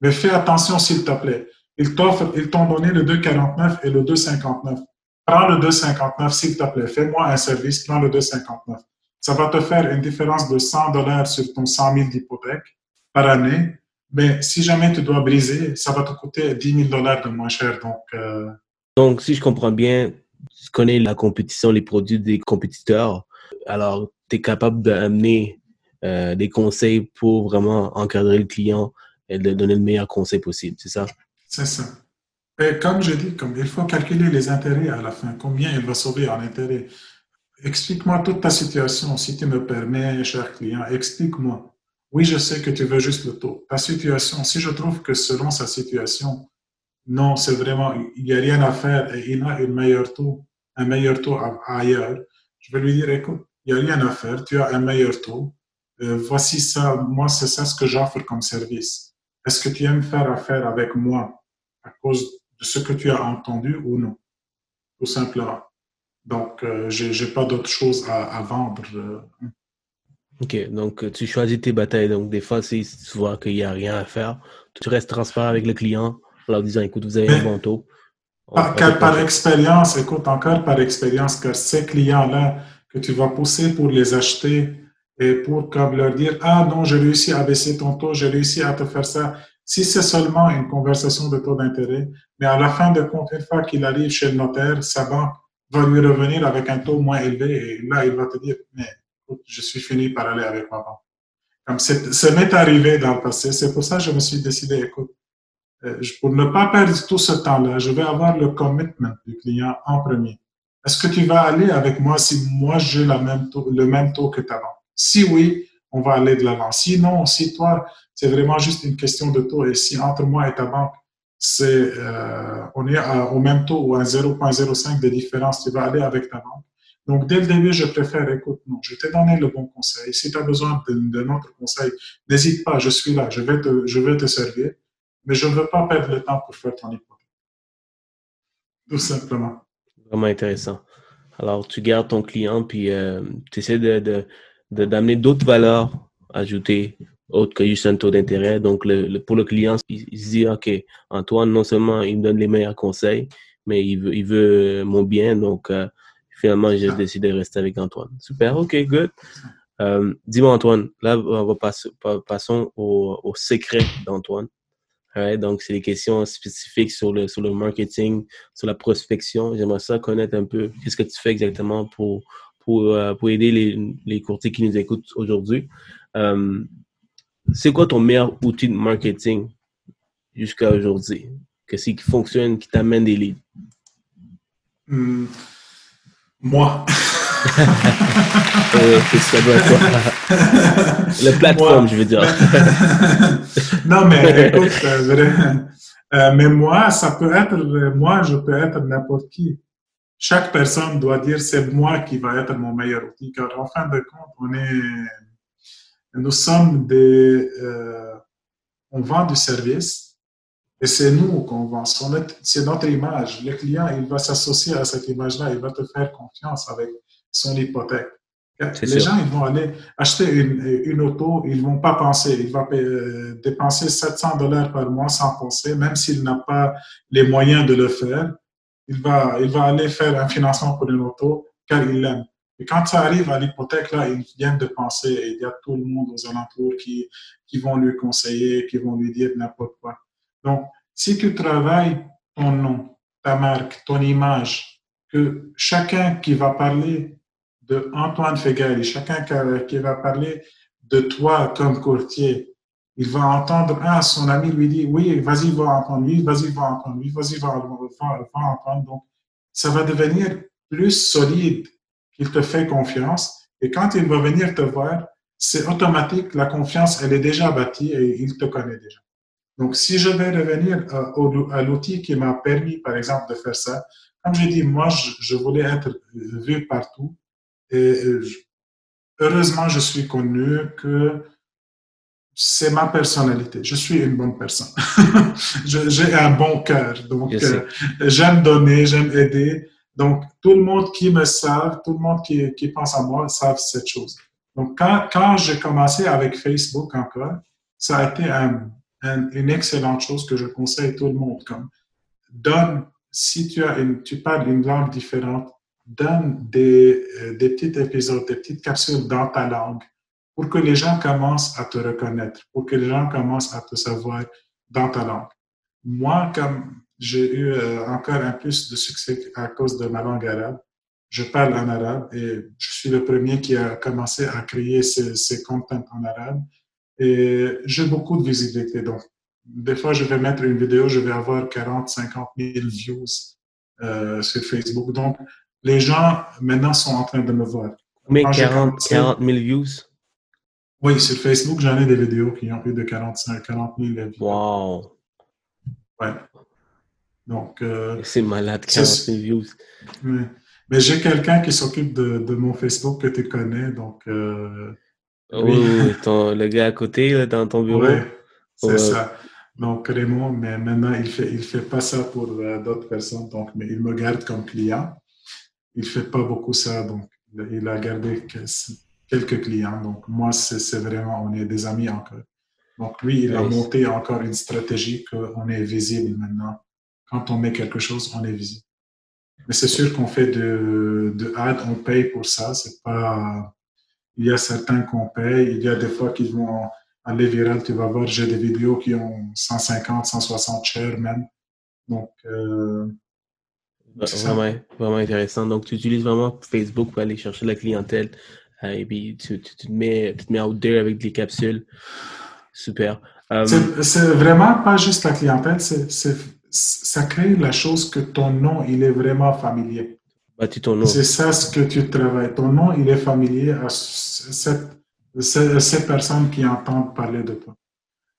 mais fais attention s'il te plaît. Ils t'offrent, ils t'ont donné le 2,49 et le 2,59. Prends le 2,59 s'il te plaît. Fais-moi un service, prends le 2,59. Ça va te faire une différence de 100 dollars sur ton 100 000 d'hypothèque par année. Mais si jamais tu dois briser, ça va te coûter 10 000 dollars de moins cher. Donc, euh, donc, si je comprends bien, tu connais la compétition, les produits des compétiteurs. Alors, tu es capable d'amener euh, des conseils pour vraiment encadrer le client et de donner le meilleur conseil possible, c'est ça? C'est ça. Et comme je dis, comme il faut calculer les intérêts à la fin, combien il va sauver en intérêt. Explique-moi toute ta situation, si tu me permets, cher client, explique-moi. Oui, je sais que tu veux juste le taux. Ta situation, si je trouve que selon sa situation, non, c'est vraiment, il n'y a rien à faire et il a un meilleur taux, un meilleur taux ailleurs, je vais lui dire, écoute, il n'y a rien à faire, tu as un meilleur taux, euh, voici ça, moi, c'est ça ce que j'offre comme service. Est-ce que tu aimes faire affaire avec moi à cause de ce que tu as entendu ou non? Tout simplement. Donc, euh, je j'ai pas d'autre chose à, vendre. Euh. OK. Donc, tu choisis tes batailles. Donc, des fois, si tu vois qu'il n'y a rien à faire, tu restes transparent avec le client en leur disant, écoute, vous avez un bon taux. Par, par expérience, écoute, encore par expérience, que ces clients-là que tu vas pousser pour les acheter, et pour comme leur dire ah non j'ai réussi à baisser ton taux j'ai réussi à te faire ça si c'est seulement une conversation de taux d'intérêt mais à la fin de compte une fois qu'il arrive chez le notaire sa banque va lui revenir avec un taux moins élevé et là il va te dire mais je suis fini par aller avec ma banque comme ça m'est arrivé dans le passé c'est pour ça que je me suis décidé écoute euh, pour ne pas perdre tout ce temps-là, je vais avoir le commitment du client en premier. Est-ce que tu vas aller avec moi si moi j'ai le même taux que ta banque? Si oui, on va aller de l'avant. Sinon, si toi, c'est vraiment juste une question de taux et si entre moi et ta banque, c'est, euh, on est au même taux ou à 0,05 de différence, tu vas aller avec ta banque. Donc, dès le début, je préfère, écoute, non, je t'ai donné le bon conseil. Si tu as besoin de, notre conseil, n'hésite pas, je suis là, je vais te, je vais te servir, mais je ne veux pas perdre le temps pour faire ton hypothèque. Tout simplement. Vraiment intéressant. Alors, tu gardes ton client, puis euh, tu essaies de, d'amener d'autres valeurs ajoutées autres que juste un taux d'intérêt. Donc, pour le client, il, se dit, OK, Antoine, non seulement il me donne les meilleurs conseils, mais il veut, il veut mon bien. Donc, euh, finalement, j'ai décidé de rester avec Antoine. Super, OK, good. Euh, dis-moi, Antoine, là, on va passer, passons au, au secret d'Antoine. donc, c'est des questions spécifiques sur le, sur le marketing, sur la prospection. J'aimerais ça connaître un peu qu'est-ce que tu fais exactement pour, pour, euh, pour aider les, les courtiers qui nous écoutent aujourd'hui. Euh, c'est quoi ton meilleur outil de marketing jusqu'à aujourd'hui? Qu'est-ce qui fonctionne, qui t'amène des leads? Hmm. Moi. *laughs* euh, ça doit *laughs* La plateforme, je veux dire. *laughs* non, mais écoute, euh, euh, mais moi, ça peut être, moi, je peux être n'importe qui chaque personne doit dire c'est moi qui va être mon meilleur outil, car en fin de compte, on est, nous sommes des, euh, on vend du service et c'est nous qu'on vend. C'est notre image. Le client, il va s'associer à cette image-là, il va te faire confiance avec son hypothèque. Les gens, ils vont aller acheter une, une, auto, ils vont pas penser. Il va euh, dépenser 700 dollars par mois sans penser, même s'il n'a pas les moyens de le faire il va, il va aller faire un financement pour une auto car il l'aime. Et quand ça arrive à l'hypothèque, là, il vient de penser et il y a tout le monde aux alentours qui, qui vont lui conseiller, qui vont lui dire n'importe quoi. Donc, si tu travailles ton nom, ta marque, ton image, que chacun qui va parler de Antoine Fegali, chacun qui va parler de toi comme courtier, il va entendre un, son ami lui dit oui, vas-y, va entendre lui, vas-y, va entendre lui, vas-y, va, entendre. Donc, ça va devenir plus solide qu'il te fait confiance. Et quand il va venir te voir, c'est automatique, la confiance, elle est déjà bâtie et il te connaît déjà. Donc, si je vais revenir à, l'outil qui m'a permis, par exemple, de faire ça, comme je dis, moi, je, voulais être vu partout. Et heureusement, je suis connu que c'est ma personnalité. Je suis une bonne personne. *laughs* J'ai un bon cœur. Donc, euh, j'aime donner, j'aime aider. Donc, tout le monde qui me savent, tout le monde qui, qui pense à moi, savent cette chose. Donc, quand, quand j'ai commencé avec Facebook encore, ça a été un, une excellente chose que je conseille tout le monde. Comme, donne, si tu, as une, tu parles une langue différente, donne des, euh, des petits épisodes, des petites capsules dans ta langue pour que les gens commencent à te reconnaître, pour que les gens commencent à te savoir dans ta langue. Moi, comme j'ai eu euh, encore un plus de succès à cause de ma langue arabe, je parle en arabe et je suis le premier qui a commencé à créer ces, ces contents en arabe. Et j'ai beaucoup de visibilité. Donc, des fois, je vais mettre une vidéo, je vais avoir 40, 50 000 views euh, sur Facebook. Donc, les gens maintenant sont en train de me voir. Mais 40, 40 000 views? Oui, sur Facebook, j'en ai des vidéos qui ont plus de 45, 40 000 vues. Wow! Ouais. Donc. Euh, c'est malade, 40 000 views. Mais j'ai quelqu'un qui s'occupe de, de, mon Facebook que tu connais, donc. Euh, oui, le gars à côté, dans ton bureau. Oui, c'est ça. Donc, Raymond, mais maintenant, il ne fait, il fait pas ça pour euh, d'autres personnes, donc, mais il me garde comme client. Il ne fait pas beaucoup ça, donc il a gardé quelques clients. Donc, moi, c'est vraiment, on est des amis encore. Donc, lui, il a monté encore une stratégie qu'on est visible maintenant. Quand on met quelque chose, on est visible. Mais c'est sûr qu'on fait de, de ad, on paye pour ça. C'est pas, il y a certains qu'on paye. Il y a des fois qui vont aller viral. Tu vas voir, j'ai des vidéos qui ont 150, 160 shares même. Donc, euh, vraiment, vraiment intéressant. Donc, tu utilises vraiment Facebook pour aller chercher la clientèle euh, et puis tu, te mets, tu te mets out there avec des capsules. Super. Euh, c'est vraiment pas juste la clientèle, c'est ça crée la chose que ton nom, il est vraiment familier. C'est ça ce que tu travailles. Ton nom, il est familier à cette, ces, personnes qui entendent parler de toi.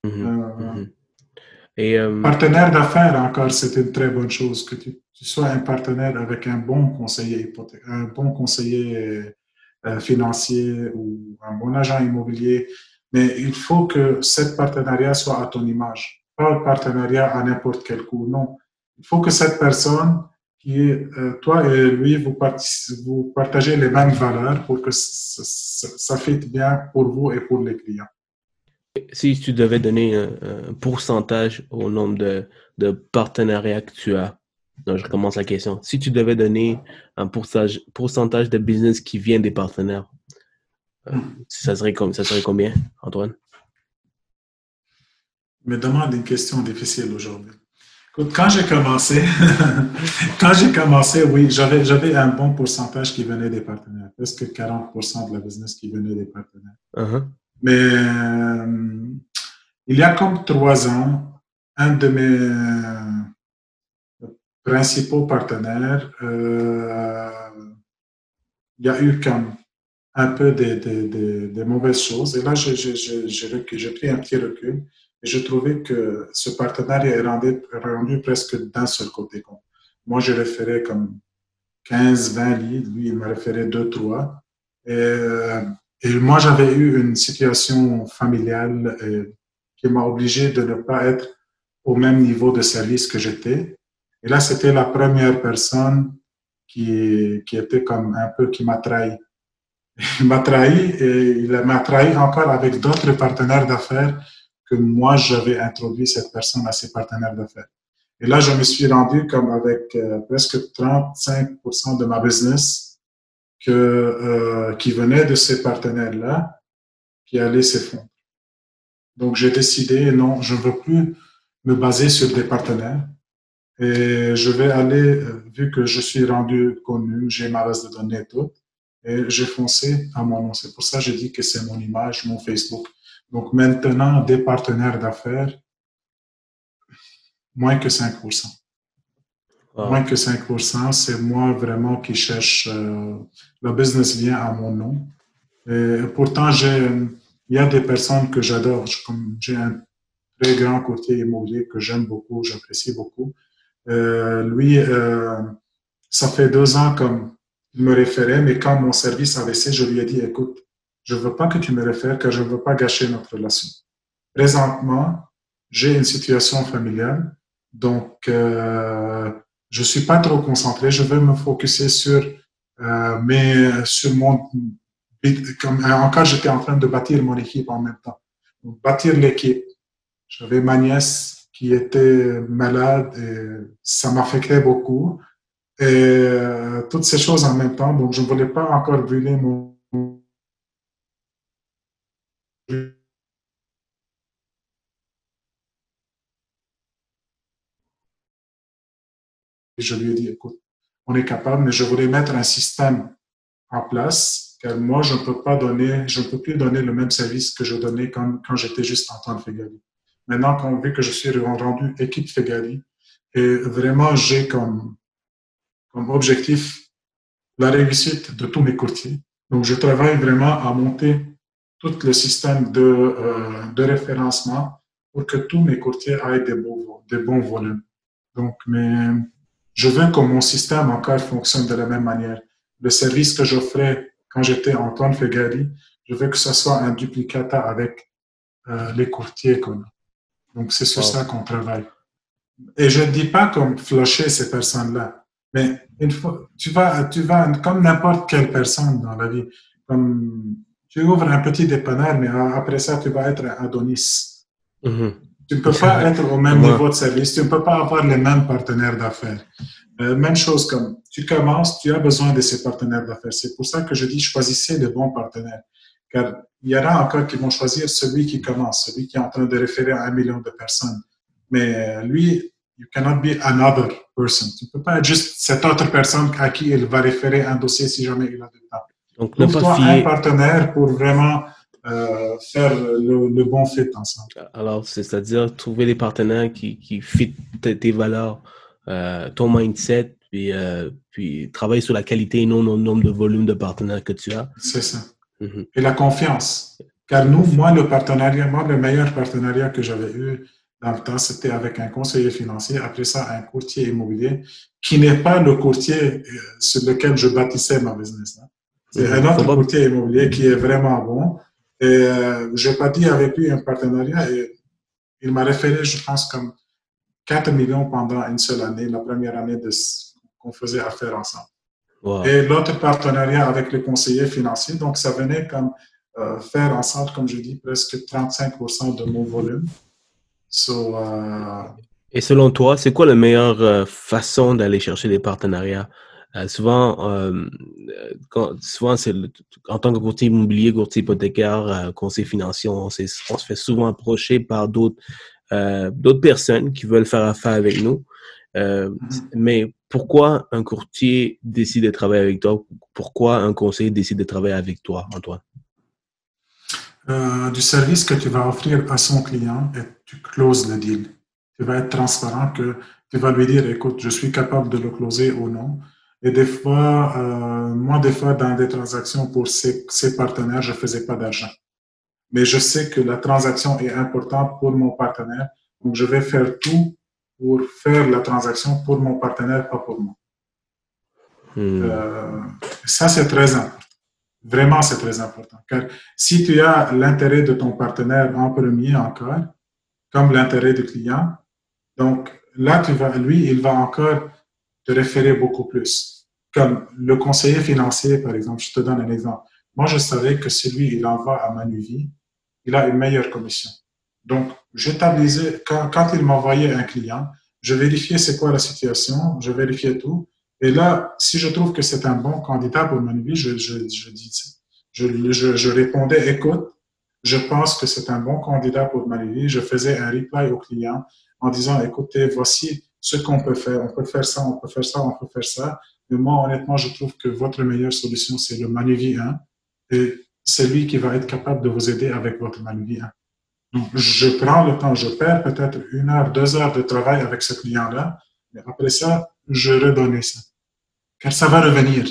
Mm-hmm. Euh. Et, euh, Partenaire d'affaires, encore, c'est une très bonne chose que tu, sois un partenaire avec un bon conseiller un bon conseiller euh, financier ou un bon agent immobilier. Mais il faut que ce partenariat soit à ton image, pas un partenariat à n'importe quel coût. Non, il faut que cette personne qui est, euh, toi et lui, vous, vous partagez les mêmes valeurs pour que ça, ça, bien pour vous et pour les clients. Si tu devais donner un, pourcentage au nombre de, de, partenariats que tu as, non, je recommence la question. Si tu devais donner un pourcentage, pourcentage de business qui vient des partenaires, euh, ça, serait ça serait combien, Antoine? Me demande une question difficile aujourd'hui. Quand j'ai commencé, *laughs* quand j'ai commencé, oui, j'avais, j'avais un bon pourcentage qui venait des partenaires, presque 40% de la business qui venait des partenaires. Uh-huh. Mais euh, il y a comme trois ans, un de mes euh, principaux partenaires, euh, il y a eu comme un peu de, mauvaises choses. Et là, j'ai, j'ai pris un petit recul et je trouvais que ce partenariat est rendu, presque d'un seul côté. Moi, je référais comme 15, 20 leads. Lui, il m'a référé 2, 3. Et, et moi, j'avais eu une situation familiale euh, qui m'a obligé de ne pas être au même niveau de service que j'étais. Et là, c'était la première personne qui, qui était comme un peu qui m'a trahi. *laughs* Il m'a trahi et il m'a trahi encore avec d'autres partenaires d'affaires que moi, j'avais introduit cette personne à ses partenaires d'affaires. Et là, je me suis rendu comme avec euh, presque 35% de ma business que, euh, qui venait de ces partenaires-là, qui allait s'effondrer. Donc, j'ai décidé, non, je ne veux plus me baser sur des partenaires. Et je vais aller, euh, vu que je suis rendu connu, j'ai ma base de données et tout, et j'ai foncé à mon nom. C'est pour ça que j'ai dit que c'est mon image, mon Facebook. Donc maintenant, des partenaires d'affaires, moins que 5%. Moins que 5%, c'est moi vraiment qui cherche, euh, le business vient à mon nom. Et pourtant, il y a des personnes que j'adore, j'ai un très grand côté immobilier que j'aime beaucoup, j'apprécie beaucoup. Euh, lui, euh, ça fait deux ans comme il me référait, mais quand mon service cessé, je lui ai dit, écoute, je ne veux pas que tu me réfères car je ne veux pas gâcher notre relation. Présentement, j'ai une situation familiale, donc euh, je ne suis pas trop concentré. Je veux me focuser sur, euh, mais sur mon... Comme, encore, j'étais en train de bâtir mon équipe en même temps. Bâtir l'équipe. J'avais ma nièce qui était malade et ça m'affectait beaucoup. Et euh, toutes ces choses en même temps. Donc, je ne voulais pas encore brûler mon je lui ai dit, écoute, on est capable, mais je voulais mettre un système en place, car moi, je ne peux pas donner, je ne peux plus donner le même service que je donnais quand, j'étais juste Antoine Fegali. Maintenant, quand vu que je suis rendu équipe Fegali, et vraiment, j'ai comme, comme objectif la réussite de tous mes courtiers. Donc, je travaille vraiment à monter tout le système de, euh, de référencement pour que tous mes courtiers aient des, beaux, des bons volumes. Donc, mais je veux que mon système encore fonctionne de la même manière. Le service que j'offrais quand j'étais Antoine Fegari, je veux que ce soit un duplicata avec euh, les courtiers qu'on a. Donc, c'est sur ça qu'on travaille. Et je ne dis pas comme flusher ces personnes-là, mais une fois, tu vas, tu vas comme n'importe quelle personne dans la vie, comme tu ouvres un petit dépanneur, mais après ça, tu vas être un Adonis. Mm-hmm. Tu ne peux pas être au même niveau de service, tu ne peux pas avoir les mêmes partenaires d'affaires. Euh, même chose comme tu commences, tu as besoin de ces partenaires d'affaires. C'est pour ça que je dis choisissez les bons partenaires. Car il y en a encore qui vont choisir celui qui commence, celui qui est en train de référer à un million de personnes. Mais euh, lui, you cannot be another person. Tu ne peux pas être juste cette autre personne à qui il va référer un dossier si jamais il a du temps. Donc, ne pas fier... un partenaire pour vraiment euh, faire le, bon fit ensemble. Alors, c'est-à-dire trouver des partenaires qui, qui fit tes, valeurs, euh, ton mindset, puis, euh, puis travailler sur la qualité et non le nombre de volumes de partenaires que tu as. C'est ça. Mhm. Et la confiance. Car nous, moi, le partenariat, moi, le meilleur partenariat que j'avais eu dans le temps, c'était avec un conseiller financier, après ça, un courtier immobilier, qui n'est pas le courtier sur lequel je bâtissais ma business. Hein. C'est un autre courtier immobilier qui est vraiment bon. Et euh, j'ai dit avec lui un partenariat et il m'a référé, je pense, comme 4 millions pendant une seule année, la première année qu'on faisait affaire ensemble. Et l'autre partenariat avec les conseillers financiers, donc ça venait comme euh, faire ensemble, comme je dis, presque 35% de mon volume. Euh, Et selon toi, c'est quoi la meilleure euh, façon d'aller chercher des partenariats? Souvent, quand, souvent c'est en tant que courtier immobilier, courtier hypothécaire, conseiller financier, on, on, se fait souvent approcher par d'autres d'autres personnes qui veulent faire affaire avec nous. Mm-hmm. Mais pourquoi un courtier décide de travailler avec toi? Pourquoi un conseiller décide de travailler avec toi, Antoine? Euh, du service que tu vas offrir à son client et tu closes le deal. Tu vas être transparent que tu vas lui dire, écoute, je suis capable de le closer ou non. Et des fois, euh, moi, des fois, dans des transactions pour ces, ces partenaires, je faisais pas d'argent. Mais je sais que la transaction est importante pour mon partenaire. Donc, je vais faire tout pour faire la transaction pour mon partenaire, pas pour moi. Hmm. Euh, ça, c'est très important. Vraiment, c'est très important. Car si tu as l'intérêt de ton partenaire en premier encore, comme l'intérêt du client, donc là, tu vas, lui, il va encore te référer beaucoup plus. Comme le conseiller financier, par exemple, je te donne un exemple. Moi, je savais que si lui, il envoie à Manuvie, il a une meilleure commission. Donc, j'établissais, quand, quand il m'envoyait un client, je vérifiais c'est quoi la situation, je vérifiais tout. Et là, si je trouve que c'est un bon candidat pour Manuvie, je, je, je, dis, je, je, je répondais, écoute, je pense que c'est un bon candidat pour Manuvie. Je faisais un reply au client en disant, écoutez, voici ce qu'on peut faire. On peut faire ça, on peut faire ça, on peut faire ça. Mais moi, honnêtement, je trouve que votre meilleure solution, c'est le Manuvie 1. Et c'est lui qui va être capable de vous aider avec votre Manuvie 1. Donc, je prends le temps, je perds peut-être une heure, deux heures de travail avec ce client-là, mais après ça, je redonne ça. Car ça va revenir.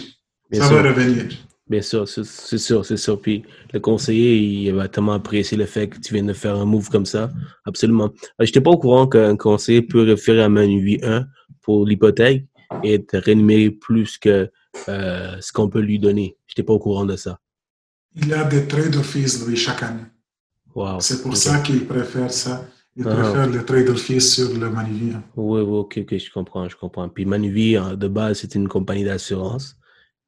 ça va revenir. Bien sûr, c'est sûr, c'est sûr. Puis le conseiller, il va tellement apprécier le fait que tu viennes de faire un move comme ça. Absolument. Euh, je n'étais pas au courant qu'un conseiller peut référer à Manu 1 pour l'hypothèque et te rémunérer plus que euh, ce qu'on peut lui donner. Je n'étais pas au courant de ça. Il a des trades d'office, lui, chaque année. C'est pour ça qu'il préfère ça. Il ah, préfère le trade fees sur le Manuvie. Oui, oui, ok, ok, je comprends, je comprends. Puis Manuvie, hein, de base, c'est une compagnie d'assurance.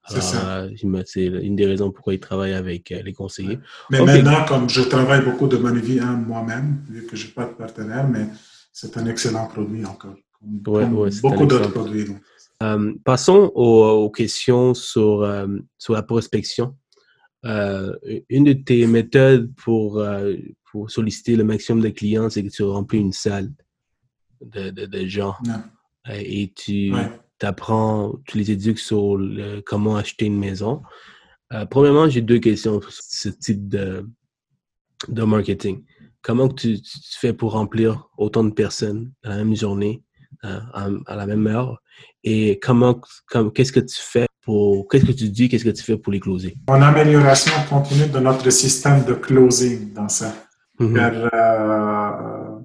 C'est ça. C'est une des raisons pourquoi il travaille avec euh, les conseillers. Mais maintenant, comme je travaille beaucoup de Manuvie hein, moi-même, vu que je n'ai pas de partenaire, mais c'est un excellent produit encore. Comme, beaucoup d'autres produits. Euh, passons aux, questions sur, euh, sur la prospection. Euh, une de tes méthodes pour, pour solliciter le maximum de clients, c'est que tu remplis une salle de, de, gens euh, et tu apprends, tu les éduques sur comment acheter une maison. premièrement, j'ai deux questions sur ce type de, de marketing. Comment tu, tu, fais pour remplir autant de personnes la même journée, à, à la même heure? Et comment, qu'est-ce que tu fais qu'est-ce que tu dis, qu'est-ce que tu fais pour les closer? En amélioration continue de notre système de closing dans ça. Mhm. Euh,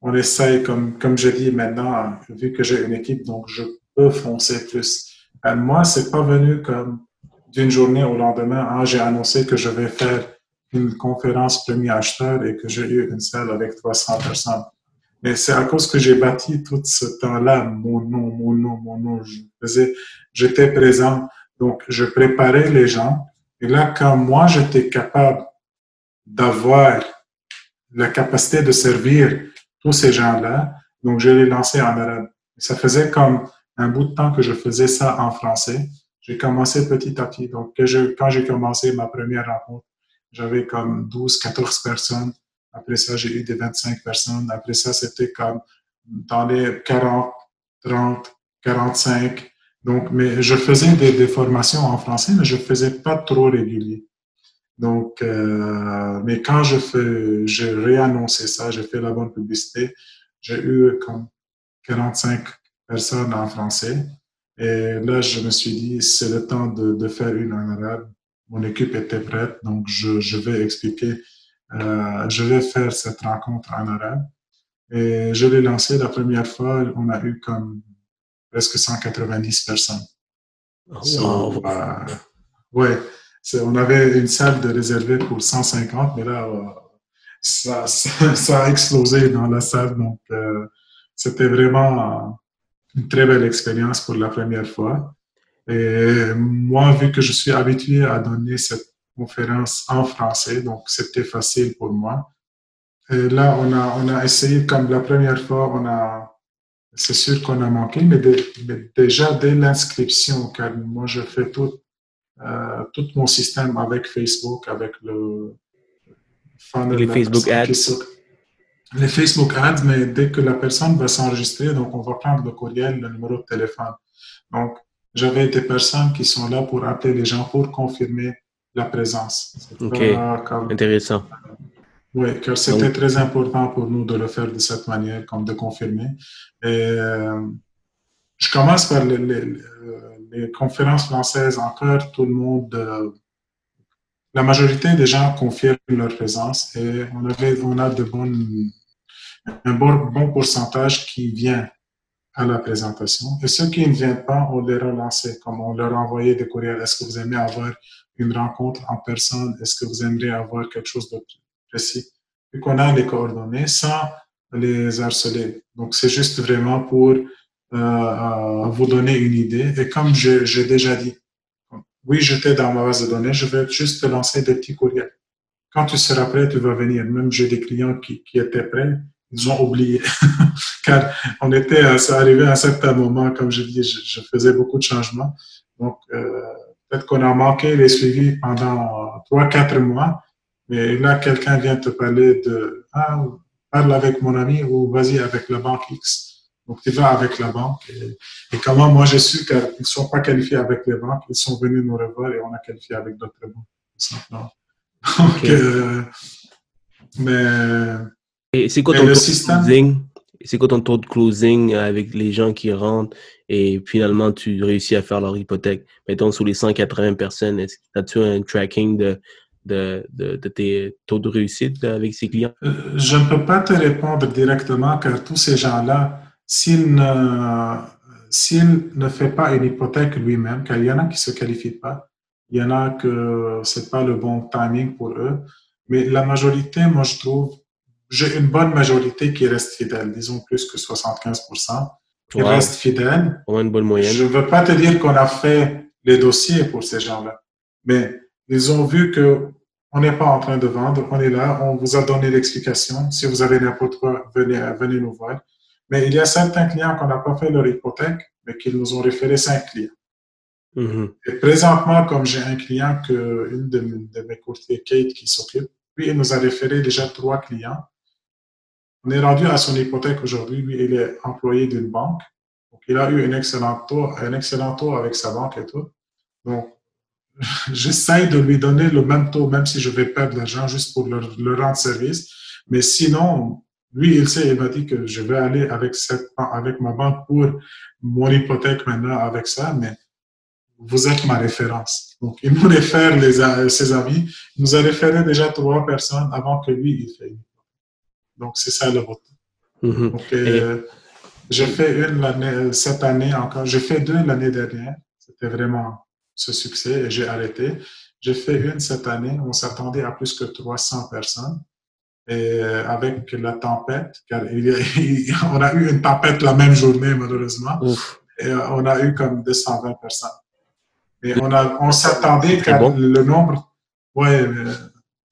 on essaye, comme, comme je dis maintenant, vu que j'ai une équipe, donc je peux foncer plus. Et moi, c'est pas venu comme d'une journée au lendemain, ah, j'ai annoncé que je vais faire une conférence premier acheteur et que j'ai eu une salle avec 300 personnes. Mais c'est à cause que j'ai bâti tout ce temps-là, mon nom, mon nom, mon nom. Je faisais, j'étais présent. Donc, je préparais les gens. Et là, quand moi, j'étais capable d'avoir la capacité de servir tous ces gens-là, donc je les lancé en arabe. Ça faisait comme un bout de temps que je faisais ça en français. J'ai commencé petit à petit. Donc, quand j'ai commencé ma première rencontre, j'avais comme 12, 14 personnes. Après ça, j'ai eu des 25 personnes. Après ça, c'était comme dans les 40, 30, 45. Donc, mais je faisais des, formations en français, mais je faisais pas trop régulier. Donc, euh, mais quand je fais, j'ai réannoncé ça, j'ai fait la bonne publicité, j'ai eu comme 45 personnes en français. Et là, je me suis dit, c'est le temps de, de faire une en arabe. Mon équipe était prête, donc je, je vais expliquer euh, je vais faire cette rencontre en arabe. Et je l'ai lancé la première fois, on a eu comme presque 190 personnes. Oh, wow. ouais, on avait une salle de réservée pour 150, mais là, euh, *laughs* ça, ça, a explosé dans la salle. Donc, euh, c'était vraiment une très belle expérience pour la première fois. Et moi, vu que je suis habitué à donner cette conférence en français, donc c'était facile pour moi. Et là, on a, on a essayé, comme la première fois, on a, c'est sûr qu'on a manqué, mais, déjà dès l'inscription, car moi, je fais tout, euh, tout mon système avec Facebook, avec le les Facebook Ads. Les Facebook Ads, mais dès que la personne va s'enregistrer, donc on va prendre le courriel, le numéro de téléphone. Donc, j'avais des personnes qui sont là pour appeler les gens pour confirmer la présence. OK. Intéressant. Oui, car c'était très important pour nous de le faire de cette manière, comme de confirmer. Et euh, je commence par les, les, conférences françaises. Encore, tout le monde, euh, la majorité des gens confirment leur présence et on, avait, on a de bonnes, un bon, bon pourcentage qui vient à la présentation. Et ceux qui ne viennent pas, on les relançait, comme on leur envoyait des courriels. Est-ce que vous aimez avoir une rencontre en personne? Est-ce que vous aimeriez avoir quelque chose de précis? Et qu'on a les coordonnées sans les harceler. Donc, c'est juste vraiment pour euh, euh vous donner une idée. Et comme j'ai déjà dit, oui, j'étais dans ma base de données, je vais juste te lancer des petits courriels. Quand tu seras prêt, tu vas venir. Même j'ai des clients qui étaient prêts, ils ont oublié. *laughs* Car on était, ça arrivait à un certain moment, comme je dis, je, faisais beaucoup de changements. Donc, euh, peut-être qu'on a manqué les suivis pendant trois, quatre mois. Mais là, quelqu'un vient te parler de, ah, parle avec mon ami ou vas-y avec la banque X. Donc, tu vas avec la banque. Et, comment moi j'ai su qu'ils ne sont pas qualifiés avec les banques, ils sont venus nous revoir et on a qualifié avec d'autres banques. *laughs* Donc, euh, mais. Et c'est quoi ton taux de closing? C'est quoi ton taux de closing avec les gens qui rentrent? Et finalement tu réussis à faire leur hypothèque? Mettons, sous les 180 personnes, as-tu un tracking de, de, de, de, tes taux de réussite avec ces clients? Euh, je ne peux pas te répondre directement car tous ces gens-là, s'il ne, s'il ne fait pas une hypothèque lui-même, car il y en a qui ne se qualifient pas, il y en a que c'est pas le bon timing pour eux, mais la majorité, moi je trouve, j'ai une bonne majorité qui reste fidèle, disons plus que 75%, qui reste fidèle. une bonne moyenne. Je ne veux pas te dire qu'on a fait les dossiers pour ces gens-là, mais ils ont vu que on n'est pas en train de vendre, on est là, on vous a donné l'explication. Si vous avez n'importe quoi, venez, venez nous voir. Mais il y a certains clients qu'on n'a pas fait leur hypothèque, mais qui nous ont référé cinq clients. Mm-hmm. Et présentement, comme j'ai un client que une de, mes courtiers, Kate, qui s'occupe, lui, il nous a référé déjà trois clients. On est rendu à son hypothèque aujourd'hui. Lui, il est employé d'une banque. Donc, il a eu un excellent taux, un excellent taux avec sa banque et tout. Donc, *laughs* j'essaie de lui donner le même taux, même si je vais perdre l'argent juste pour leur rendre service. Mais sinon, lui, il sait, il m'a dit que je vais aller avec, cette, avec ma banque pour mon hypothèque maintenant avec ça, mais vous êtes ma référence. Donc, il nous réfère les, ses amis. Il nous a référé déjà trois personnes avant que lui, il fait Donc, c'est ça le vote. Mm-hmm. Donc, euh, j'ai fait une cette année encore. J'ai fait deux l'année dernière. C'était vraiment ce succès et j'ai arrêté. J'ai fait une cette année. On s'attendait à plus que 300 personnes et euh, avec la tempête, car il, *laughs* on a eu une tempête la même journée, malheureusement, et euh, on a eu comme 220 personnes. Et on, a, on s'attendait car le nombre, ouais,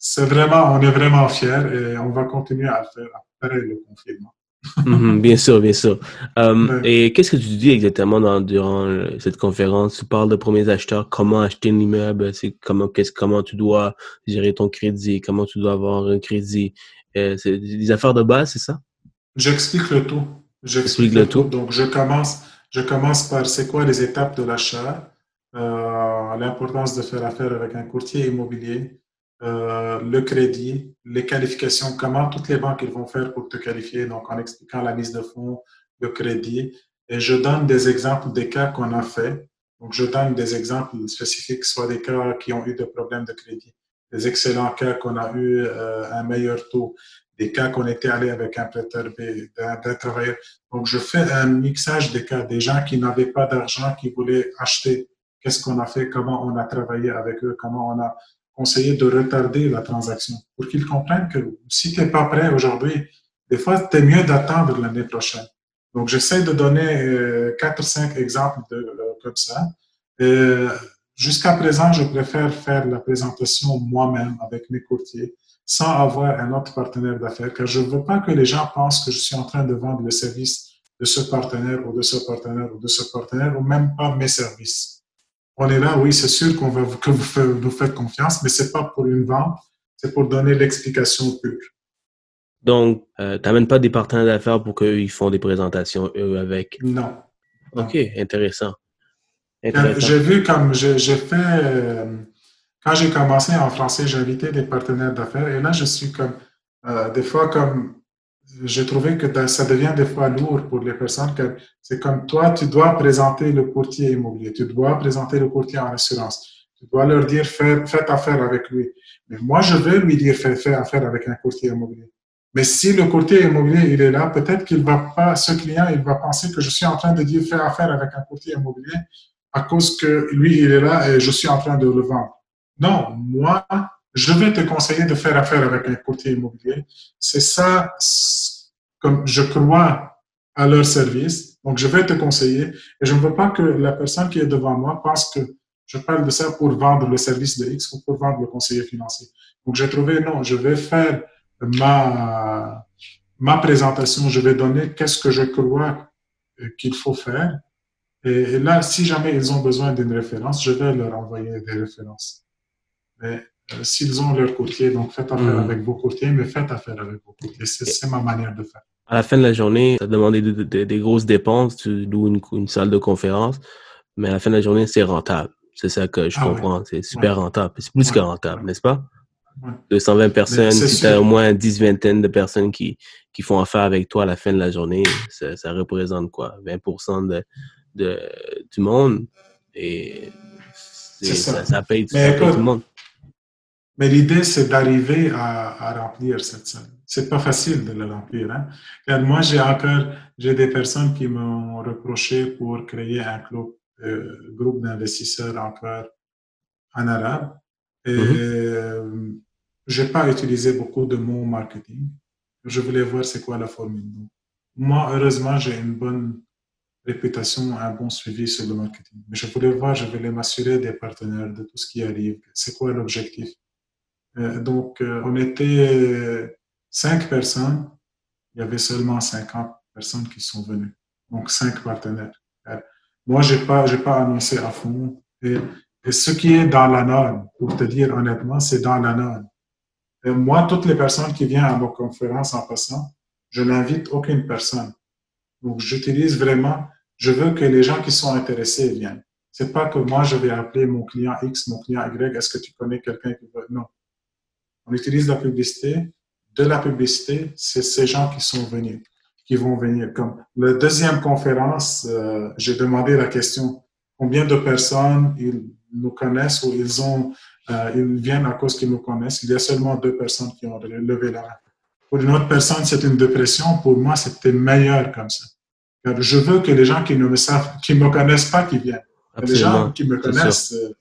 c'est vraiment, on est vraiment fiers et on va continuer à faire après le confinement. Mhm, bien sûr, bien sûr. Euh, et qu'est-ce que tu dis exactement dans, durant cette conférence? Tu parles de premiers acheteurs, comment acheter un immeuble, c'est comment, qu'est-ce, comment tu dois gérer ton crédit, comment tu dois avoir un crédit? Euh, c'est des affaires de base, c'est ça? J'explique le tout. J'explique le, tout. Donc, je commence, je commence par c'est quoi les étapes de l'achat, euh, l'importance de faire affaire avec un courtier immobilier, euh, le crédit, les qualifications, comment toutes les banques ils vont faire pour te qualifier, donc en expliquant la mise de fonds, le crédit. Et je donne des exemples des cas qu'on a fait. Donc, je donne des exemples spécifiques, soit des cas qui ont eu des problèmes de crédit, des excellents cas qu'on a eu euh, un meilleur taux, des cas qu'on était allé avec un prêteur d'un travailleur. Donc, je fais un mixage des cas, des gens qui n'avaient pas d'argent, qui voulaient acheter. Qu'est-ce qu'on a fait, comment on a travaillé avec eux, comment on a conseillé de retarder la transaction pour qu'ils comprennent que si tu n'es pas prêt aujourd'hui, des fois, c'est mieux d'attendre l'année prochaine. Donc, j'essaie de donner euh, quatre ou cinq exemples euh, comme ça. Jusqu'à présent, je préfère faire la présentation moi-même avec mes courtiers sans avoir un autre partenaire d'affaires, car je ne veux pas que les gens pensent que je suis en train de vendre le service de ce partenaire ou de ce partenaire ou de ce partenaire, ou même pas mes services. On est là, oui, c'est sûr qu'on va, que vous nous faites confiance, mais c'est pas pour une vente, c'est pour donner l'explication pure. Donc, euh, tu n'amènes pas des partenaires d'affaires pour qu'ils font des présentations, eux, avec? Non. OK, intéressant. J'ai vu comme j'ai fait, euh, quand j'ai commencé en français, j'ai invité des partenaires d'affaires et là, je suis comme, euh, des fois, comme, j'ai trouvé que ça devient des fois lourd pour les personnes. C'est comme toi, tu dois présenter le courtier immobilier, tu dois présenter le courtier en assurance, tu dois leur dire faites affaire avec lui. Mais moi, je veux lui dire faites affaire avec un courtier immobilier. Mais si le courtier immobilier, il est là, peut-être qu'il va pas, ce client, il va penser que je suis en train de dire fais affaire avec un courtier immobilier à cause que lui, il est là et je suis en train de le vendre. Non, moi, je vais te conseiller de faire affaire avec un courtier immobilier. C'est ça, comme je crois à leur service. Donc, je vais te conseiller et je ne veux pas que la personne qui est devant moi pense que je parle de ça pour vendre le service de X ou pour vendre le conseiller financier. Donc, j'ai trouvé, non, je vais faire ma, ma présentation, je vais donner qu'est-ce que je crois qu'il faut faire et, là, si jamais ils ont besoin d'une référence, je vais leur envoyer des références. Mais euh, s'ils ont leur courtier, donc faites affaire hmm. avec vos courtiers, mais faites affaire avec vos courtiers. C'est ma manière de faire. À la fin de la journée, tu as demandé des grosses dépenses, tu loues une, une, salle de conférence, mais à la fin de la journée, c'est rentable. C'est ça que je ah comprends. C'est super rentable. C'est plus que rentable, n'est-ce pas? 220 personnes, si tu as au moins 10 vingtaine de personnes qui, qui font affaire avec toi à la fin de la journée, ça, ça représente quoi? 20 de, de, du monde? Et ça. Ça, paye, tout le monde. Mais l'idée, c'est d'arriver à, remplir cette salle. C'est pas facile de le remplir. Hein? moi, j'ai encore j'ai des personnes qui m'ont reproché pour créer un club, euh, groupe d'investisseurs encore en arabe. Et mm-hmm. euh, j'ai pas utilisé beaucoup de mots marketing. Je voulais voir c'est quoi la formule. moi, heureusement, j'ai une bonne réputation, un bon suivi sur le marketing. Mais je voulais voir, je voulais m'assurer des partenaires, de tout ce qui arrive. C'est quoi l'objectif? Euh, donc, euh, on était cinq personnes. Il y avait seulement 50 personnes qui sont venues. Donc, cinq partenaires. Euh, moi, j'ai pas, j'ai pas annoncé à fond. Et, et, ce qui est dans la norme, pour te dire honnêtement, c'est dans la norme. Et moi, toutes les personnes qui viennent à nos conférences en passant, je n'invite aucune personne. Donc, j'utilise vraiment, je veux que les gens qui sont intéressés viennent. C'est pas que moi, je vais appeler mon client X, mon client Y, est-ce que tu connais quelqu'un qui veut? Non. On utilise la publicité. De la publicité, c'est ces gens qui sont venus, qui vont venir. Comme la deuxième conférence, euh, j'ai demandé la question, combien de personnes ils nous connaissent ou ils ont, euh, ils viennent à cause qu'ils nous connaissent? Il y a seulement deux personnes qui ont levé la main. Pour une autre personne, c'est une dépression. Pour moi, c'était meilleur comme ça. je veux que les gens qui ne me savent, qui me connaissent pas, qui viennent. Les gens qui me connaissent. Euh,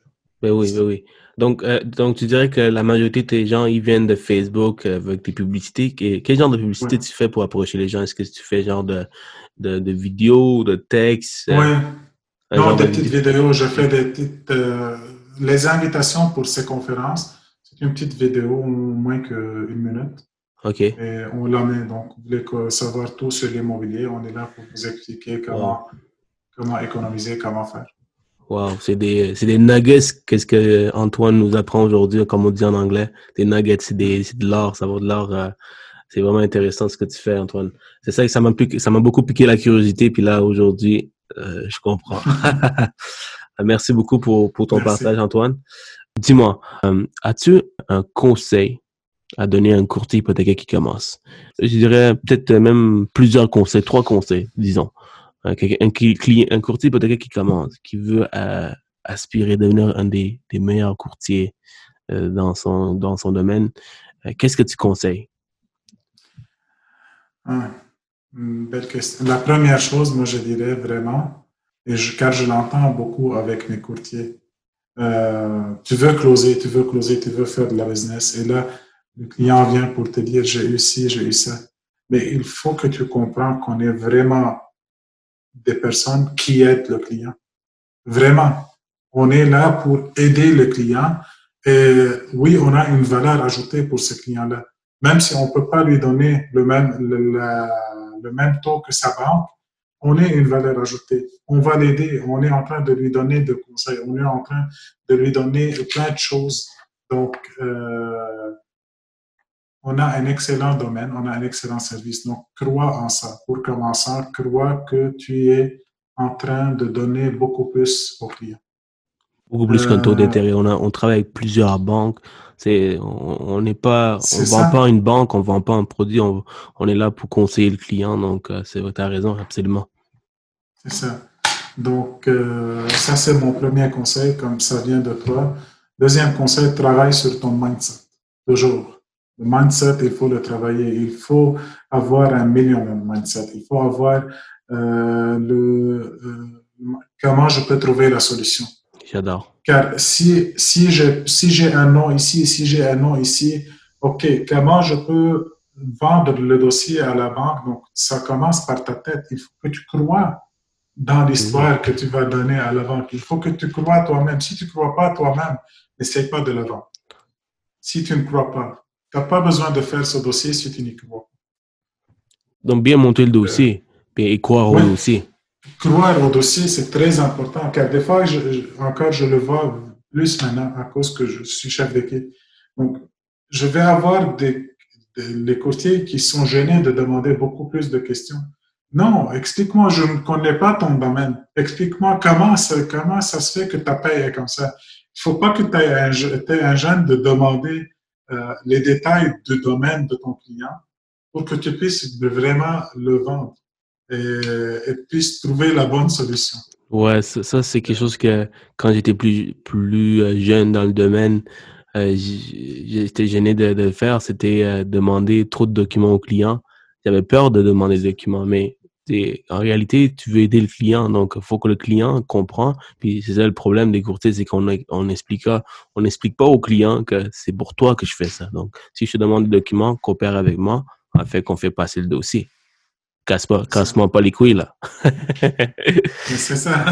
ben oui, ben oui. Donc, euh, donc, tu dirais que la majorité des gens, ils viennent de Facebook euh, avec tes publicités. quel genre de publicité tu fais pour approcher les gens? Est-ce que tu fais genre de, de, de vidéos, de textes? Oui. Non, des petites vidéos. Je fais des petites... les invitations pour ces conférences, c'est une petite vidéo, moins qu'une minute. OK. Et on la met. Donc, vous voulez savoir tout sur l'immobilier, on est là pour vous expliquer comment, comment économiser, comment faire. Wow, c'est des, c'est des nuggets, qu'est-ce que Antoine nous apprend aujourd'hui, comme on dit en anglais? Des nuggets, c'est, des, c'est de l'or, ça vaut de l'or. Euh, c'est vraiment intéressant ce que tu fais, Antoine. C'est ça que ça m'a, ça m'a beaucoup piqué la curiosité, puis là, aujourd'hui, euh, je comprends. *laughs* Merci beaucoup pour, pour ton partage, Antoine. Dis-moi, euh, as-tu un conseil à donner à un courtier hypothécaire qui commence? Je dirais peut-être même plusieurs conseils, trois conseils, disons. Un, client, un courtier hypothécaire qui commence, qui veut euh, aspirer à devenir un des, meilleurs courtiers euh, dans, son, dans son domaine, euh, qu'est-ce que tu conseilles? Ah, belle question. La première chose, moi, je dirais vraiment, car je l'entends beaucoup avec mes courtiers, tu veux closer, tu veux closer, tu veux faire de la business. Et là, le client vient pour te dire, j'ai eu ci, j'ai eu ça. Mais il faut que tu comprennes qu'on est vraiment des personnes qui aident le client. Vraiment. On est là pour aider le client. Et oui, on a une valeur ajoutée pour ce client-là. Même si on ne peut pas lui donner le même, le, même taux que sa banque, on est une valeur ajoutée. On va l'aider. On est en train de lui donner des conseils. On est en train de lui donner plein de choses. Donc, euh, on a un excellent domaine, on a un excellent service. Donc, crois en ça. Pour commencer, crois que tu es en train de donner beaucoup plus aux clients. Beaucoup plus qu'un taux euh, d'intérêt. On, on travaille avec plusieurs banques. C'est, on n'est pas, on vend pas une banque, on vend pas un produit, on, on est là pour conseiller le client. Donc, euh, c'est, tu as raison, absolument. C'est ça. Donc, euh, ça, c'est mon premier conseil, comme ça vient de toi. Deuxième conseil, travaille sur ton mindset. Toujours. Le mindset, il faut le travailler. Il faut avoir un million de mindset. Il faut avoir euh, le, comment je peux trouver la solution. J'adore. Car si, si j'ai si j'ai un nom ici, si j'ai un nom ici, OK, comment je peux vendre le dossier à la banque? Donc, ça commence par ta tête. Il faut que tu crois dans l'histoire que tu vas donner à la banque. Il faut que tu crois toi-même. Si tu ne crois pas toi-même, n'essaye pas de le vendre. Si tu ne crois pas, tu n'as pas besoin de faire ce dossier si tu n'y crois pas. Donc, bien monter le dossier et croire au dossier croire au dossier, c'est très important, car des fois, encore, je le vois plus maintenant à cause que je suis chef d'équipe. Donc, je vais avoir des, des, courtiers qui sont gênés de demander beaucoup plus de questions. Non, explique-moi, je ne connais pas ton domaine. Explique-moi comment ça, comment ça se fait que ta paye est comme ça. Il faut pas que tu aies un, un gêne de demander euh, les détails du domaine de ton client pour que tu puisses vraiment le vendre et, puisse trouver la bonne solution. Ouais, ça, c'est quelque chose que quand j'étais plus, plus euh, jeune dans le domaine, euh, j'étais gêné de, de faire, c'était demander trop de documents au client. J'avais peur de demander des documents, mais en réalité, tu veux aider le client, donc il faut que le client comprend. Puis c'est ça le problème des courtiers, c'est qu'on on explique, on n'explique pas au client que c'est pour toi que je fais ça. Donc, si je te demande des documents, coopère avec moi, afin qu'on fait passer le dossier. Casse-moi casse pas les couilles, là. *laughs* c'est ça.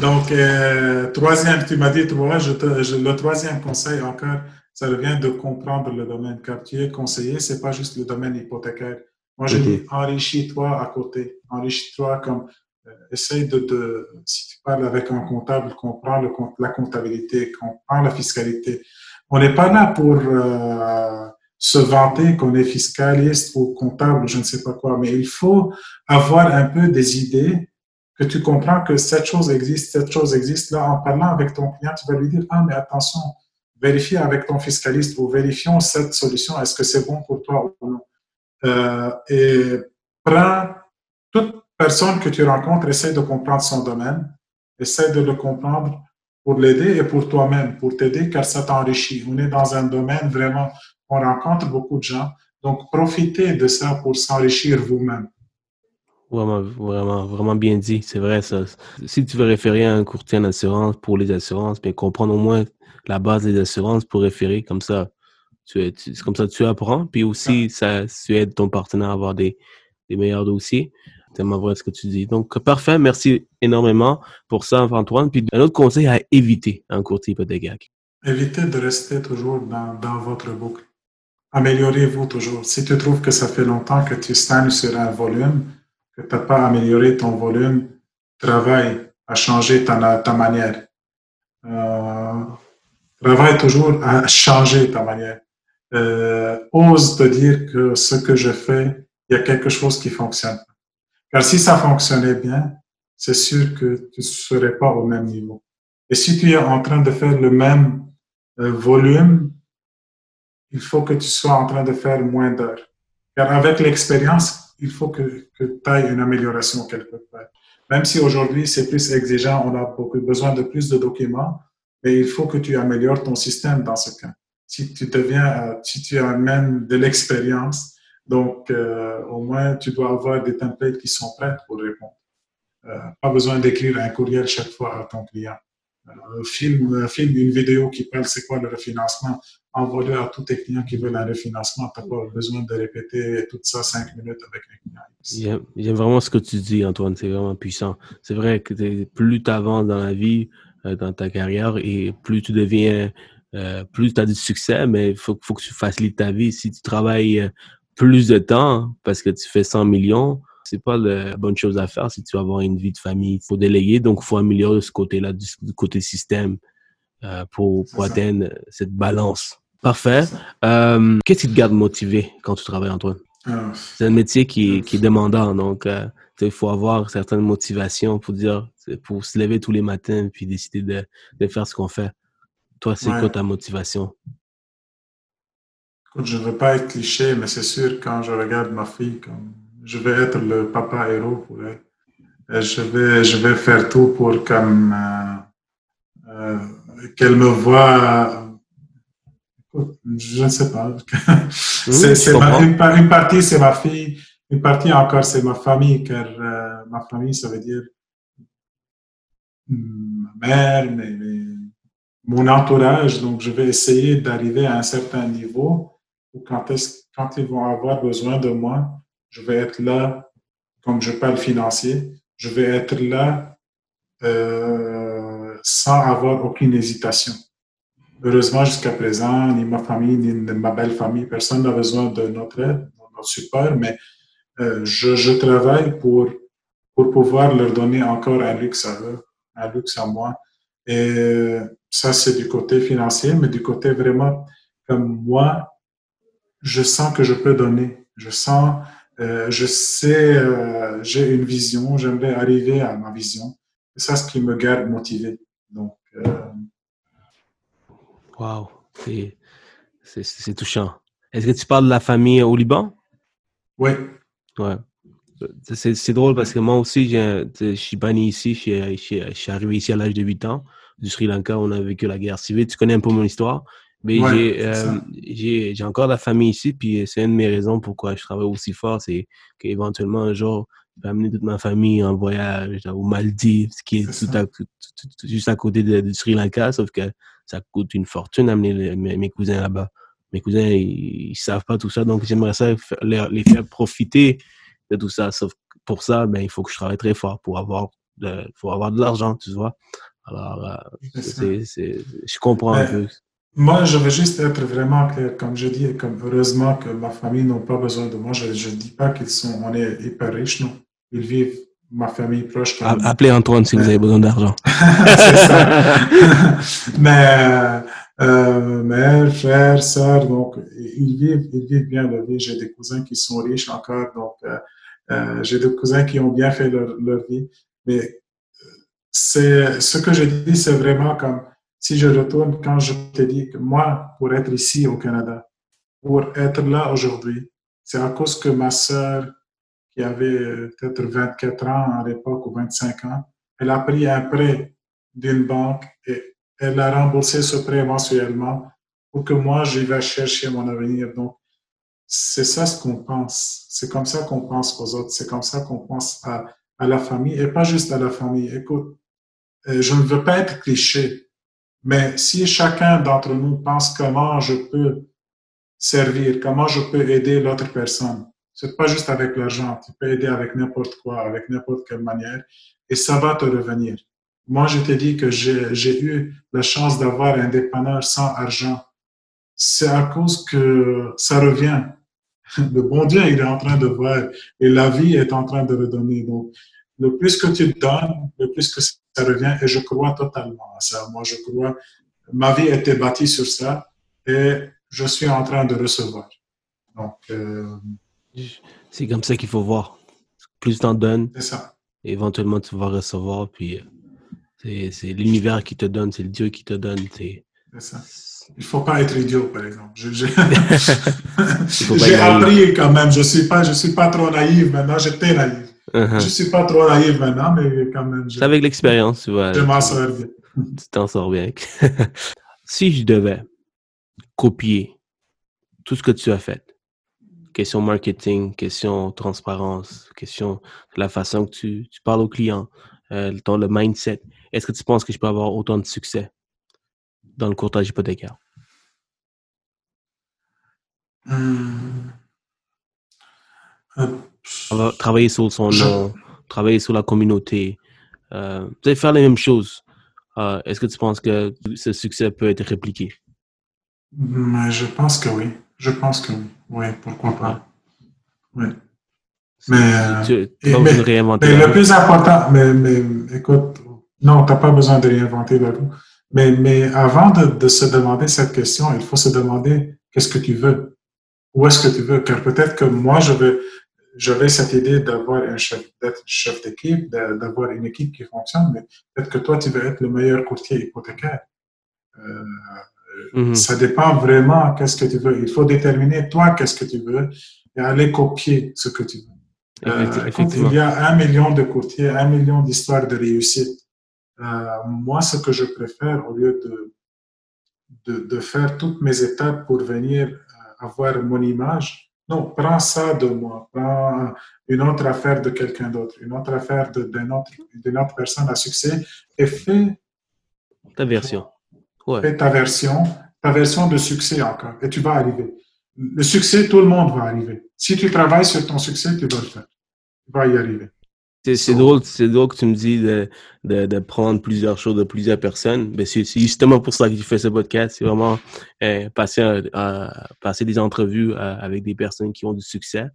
Donc, euh, troisième, tu m'as dit trois, je le troisième conseil encore, ça revient de comprendre le domaine. Car tu es conseiller, c'est pas juste le domaine hypothécaire. Moi, je dis, enrichis-toi à côté. Enrichis-toi comme, euh, essaye de, de, si tu parles avec un comptable, comprends le, la comptabilité, comprends la fiscalité. On n'est pas là pour, euh, se vanter qu'on est fiscaliste ou comptable, je ne sais pas quoi, mais il faut avoir un peu des idées que tu comprends que cette chose existe, cette chose existe. Là, en parlant avec ton client, tu vas lui dire, ah, mais attention, vérifie avec ton fiscaliste ou vérifions cette solution, est-ce que c'est bon pour toi ou non? Euh, et prends toute personne que tu rencontres, essaie de comprendre son domaine, essaie de le comprendre pour l'aider et pour toi-même, pour t'aider, car ça t'enrichit. On est dans un domaine vraiment on rencontre beaucoup de gens. Donc, profitez de ça pour s'enrichir vous-même. Vraiment, vraiment, vraiment bien dit. C'est vrai, ça. Si tu veux référer à un courtier en assurance pour les assurances, mais comprendre au moins la base des assurances pour référer, comme ça, tu, comme ça, tu apprends. Puis aussi, ça, tu aides ton partenaire à avoir des, des meilleurs dossiers. C'est tellement vrai ce que tu dis. Donc, parfait. Merci énormément pour ça, Antoine. Puis, un autre conseil à éviter un courtier hypothécaire. Évitez de rester toujours dans, dans votre boucle améliorez-vous toujours. Si tu trouves que ça fait longtemps que tu stagnes sur un volume, que tu n'as pas amélioré ton volume, travaille à changer ta, ta manière. Euh, travaille toujours à changer ta manière. Euh, ose te dire que ce que je fais, il y a quelque chose qui fonctionne. Car si ça fonctionnait bien, c'est sûr que tu ne serais pas au même niveau. Et si tu es en train de faire le même euh, volume, il faut que tu sois en train de faire moins d'heures. Car avec l'expérience, il faut que, que tu aies une amélioration quelque part. Même si aujourd'hui c'est plus exigeant, on a beaucoup besoin de plus de documents, mais il faut que tu améliores ton système dans ce cas. Si tu deviens, euh, si tu amènes de l'expérience Donc, euh, au moins, tu dois avoir des templates qui sont prêts pour répondre. Euh, pas besoin d'écrire un courriel chaque fois à ton client. Euh, film, une vidéo qui parle c'est quoi le refinancement? Envoie-le à tous tes clients qui veulent un refinancement. Tu n'as pas besoin de répéter tout ça cinq minutes avec les clients. J'aime vraiment ce que tu dis, Antoine. C'est vraiment puissant. C'est vrai que plus tu avances dans la vie, dans ta carrière, et plus tu deviens euh, plus tu as du succès, mais il faut, faut, que tu facilites ta vie. Si tu travailles euh, plus de temps parce que tu fais 100 millions, c'est pas la bonne chose à faire si tu veux avoir une vie de famille. Il faut déléguer, donc il faut améliorer ce côté-là, du, côté système, euh, pour, pour atteindre cette balance. Parfait. Euh, Qu'est-ce qui te garde motivé quand tu travailles, Antoine? Ah. C'est un métier qui, qui est demandant, donc euh, il faut avoir certaines motivations pour dire, pour se lever tous les matins puis décider de, de faire ce qu'on fait. Toi, c'est quoi ta motivation? je ne veux pas être cliché, mais c'est sûr, quand je regarde ma fille, comme je vais être le papa héros pour elle. je vais, je vais faire tout pour comme, euh, euh, qu'elle me voie. je ne sais pas. *laughs* c'est, une, partie, c'est ma fille. Une partie encore, c'est ma famille, car euh, ma famille, ça veut dire ma mère, mes, mon entourage. Donc, je vais essayer d'arriver à un certain niveau où quand, quand ils vont avoir besoin de moi, je vais être là, comme je parle financier, je vais être là euh, sans avoir aucune hésitation. Heureusement, jusqu'à présent, ni ma famille, ni ma belle famille, personne n'a besoin de notre aide, de notre support, mais euh, je, je, travaille pour, pour pouvoir leur donner encore un luxe à eux, un luxe à moi. Et ça, c'est du côté financier, mais du côté vraiment comme moi, je sens que je peux donner. Je sens, euh, je sais, euh, j'ai une vision, j'aimerais arriver à ma vision. C'est ça ce qui me garde motivé. Donc, euh... wow, c'est touchant. Est-ce que tu parles de la famille au Liban? Oui. Ouais. C'est drôle parce que moi aussi, je suis banni ici, je suis, arrivé ici à l'âge de 8 ans du Sri Lanka, on a vécu la guerre civile. Tu connais un peu mon histoire. Mais euh, j'ai encore la famille ici, puis c'est une de mes raisons pourquoi je travaille aussi fort, c'est qu'éventuellement un jour, je vais amener toute ma famille en voyage aux Maldives, ce qui est, tout juste à côté du Sri Lanka, sauf que ça coûte une fortune d'amener mes, cousins là-bas. Mes cousins, ils, ne savent pas tout ça, donc j'aimerais ça les, les, faire profiter de tout ça. Sauf pour ça, ben, il faut que je travaille très fort pour avoir de, pour avoir de l'argent, tu vois. Alors, euh, je comprends un peu. Moi, je veux juste être vraiment clair. Comme je dis, comme heureusement que ma famille n'a pas besoin de moi. Je ne dis pas qu'ils sont, on est hyper riches, non. Ils vivent, ma famille proche. Appelez Antoine si vous avez besoin d'argent. *laughs* C'est ça. *laughs* Mais, euh, mère, frère, sœur, donc, ils vivent, ils vivent bien leur vie. J'ai des cousins qui sont riches encore, donc, euh, euh j'ai des cousins qui ont bien fait leur, leur vie. Mais c'est ce que je dis, c'est vraiment comme si je retourne quand je te dis que moi, pour être ici au Canada, pour être là aujourd'hui, c'est à cause que ma sœur, qui avait peut-être 24 ans à l'époque ou 25 ans, elle a pris un prêt d'une banque et elle a remboursé ce prêt mensuellement pour que moi, j'y vais chercher mon avenir. Donc, c'est ça ce qu'on pense. C'est comme ça qu'on pense aux autres. C'est comme ça qu'on pense à, à la famille et pas juste à la famille. Écoute, euh, je ne veux pas être cliché, mais si chacun d'entre nous pense comment je peux servir, comment je peux aider l'autre personne, c'est pas juste avec l'argent, tu peux aider avec n'importe quoi, avec n'importe quelle manière, et ça va te revenir. Moi, je te dis que j'ai eu la chance d'avoir un dépanneur sans argent. C'est à cause que ça revient. *laughs* Le bon Dieu, il est en train de voir et la vie est en train de redonner. Donc, le plus que tu donnes, le plus que revient. Et je crois totalement à ça. Moi, je crois, ma vie était bâtie sur ça et je suis en train de recevoir. Donc, euh, c'est comme ça qu'il faut voir. Plus tu en donnes, ça. éventuellement tu vas recevoir. Puis euh, c'est l'univers qui te donne, c'est le Dieu qui te donne. C'est ça. Il faut pas être idiot, par exemple. *laughs* *laughs* J'ai appris quand même. Je suis pas, je suis pas trop naïf maintenant. J'étais naïf. Uh-huh. Je suis pas trop naïf maintenant, mais quand même. C'est avec l'expérience, tu vois. Je m'en sors bien. *laughs* Tu t'en sors bien. *laughs* si je devais copier tout ce que tu as fait, question marketing, question transparence, question de la façon que tu, tu parles aux clients, euh, ton, le mindset. Est-ce que tu penses que je peux avoir autant de succès dans le courtage hypothécaire? Hum. Travailler sur son nom, travailler sur la communauté, euh, faire les mêmes choses. Euh, est-ce que tu penses que ce succès peut être répliqué? Je pense que oui. Je pense que oui. Oui, pourquoi pas. Oui. Mais, tu, mais, le plus important, mais, mais écoute, non, tu n'as pas besoin de réinventer la roue. Mais, mais avant de, de, se demander cette question, il faut se demander qu'est-ce que tu veux? Où est-ce que tu veux? Car peut-être que moi, je veux, j'avais cette idée d'avoir un chef, d'être chef d'équipe, d'avoir une équipe qui fonctionne, mais peut-être que toi, tu veux être le meilleur courtier hypothécaire. Euh, mm-hmm. Ça dépend vraiment qu'est-ce que tu veux. Il faut déterminer toi qu'est-ce que tu veux et aller copier ce que tu veux. Euh, il y a un million de courtiers, un million d'histoires de réussite. Euh, moi, ce que je préfère, au lieu de, de, de faire toutes mes étapes pour venir avoir mon image, non, prends ça de moi, prends une autre affaire de quelqu'un d'autre, une autre affaire d'une autre, autre, personne à succès et fais ta version. Fais ta version, ta version de succès encore et tu vas arriver. Le succès, tout le monde va arriver. Si tu travailles sur ton succès, tu vas le faire. Tu vas y arriver. C'est drôle, c'est drôle que tu me dis de, de, de, prendre plusieurs choses de plusieurs personnes. Ben c'est justement pour ça que j'ai fait ce podcast. C'est vraiment euh, passer, passer des entrevues euh, avec des personnes qui ont du succès,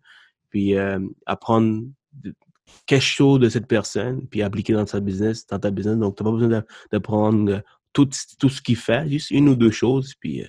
puis euh, apprendre quelque chose de cette personne, puis appliquer dans sa business, dans ta business. Donc, tu n'as pas besoin de, prendre tout, tout ce qu'il fait, juste une ou deux choses, puis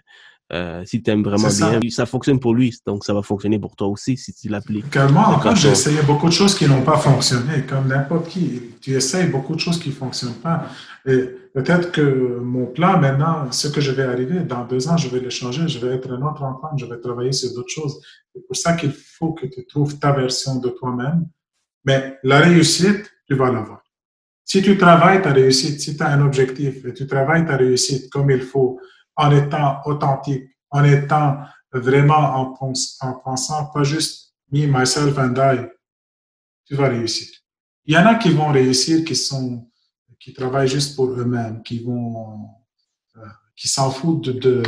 euh, si tu aimes vraiment bien, ça. fonctionne pour lui, donc ça va fonctionner pour toi aussi si tu l'appliques. moi, encore, j'ai essayé beaucoup de choses qui n'ont pas fonctionné, comme n'importe qui. Tu essayes beaucoup de choses qui ne fonctionnent pas. Et peut-être que mon plan maintenant, ce que je vais arriver, dans deux ans, je vais le changer, je vais être un autre enfant, je vais travailler sur d'autres choses. C'est pour ça qu'il faut que tu trouves ta version de toi-même. Mais la réussite, tu vas l'avoir. Si tu travailles ta réussite, si tu as un objectif et tu travailles ta réussite comme il faut, en étant authentique, en étant vraiment en, pensant pas juste me, myself and I, tu vas réussir. Il y en a qui vont réussir, qui sont, qui travaillent juste pour eux-mêmes, qui euh, qui s'en foutent de,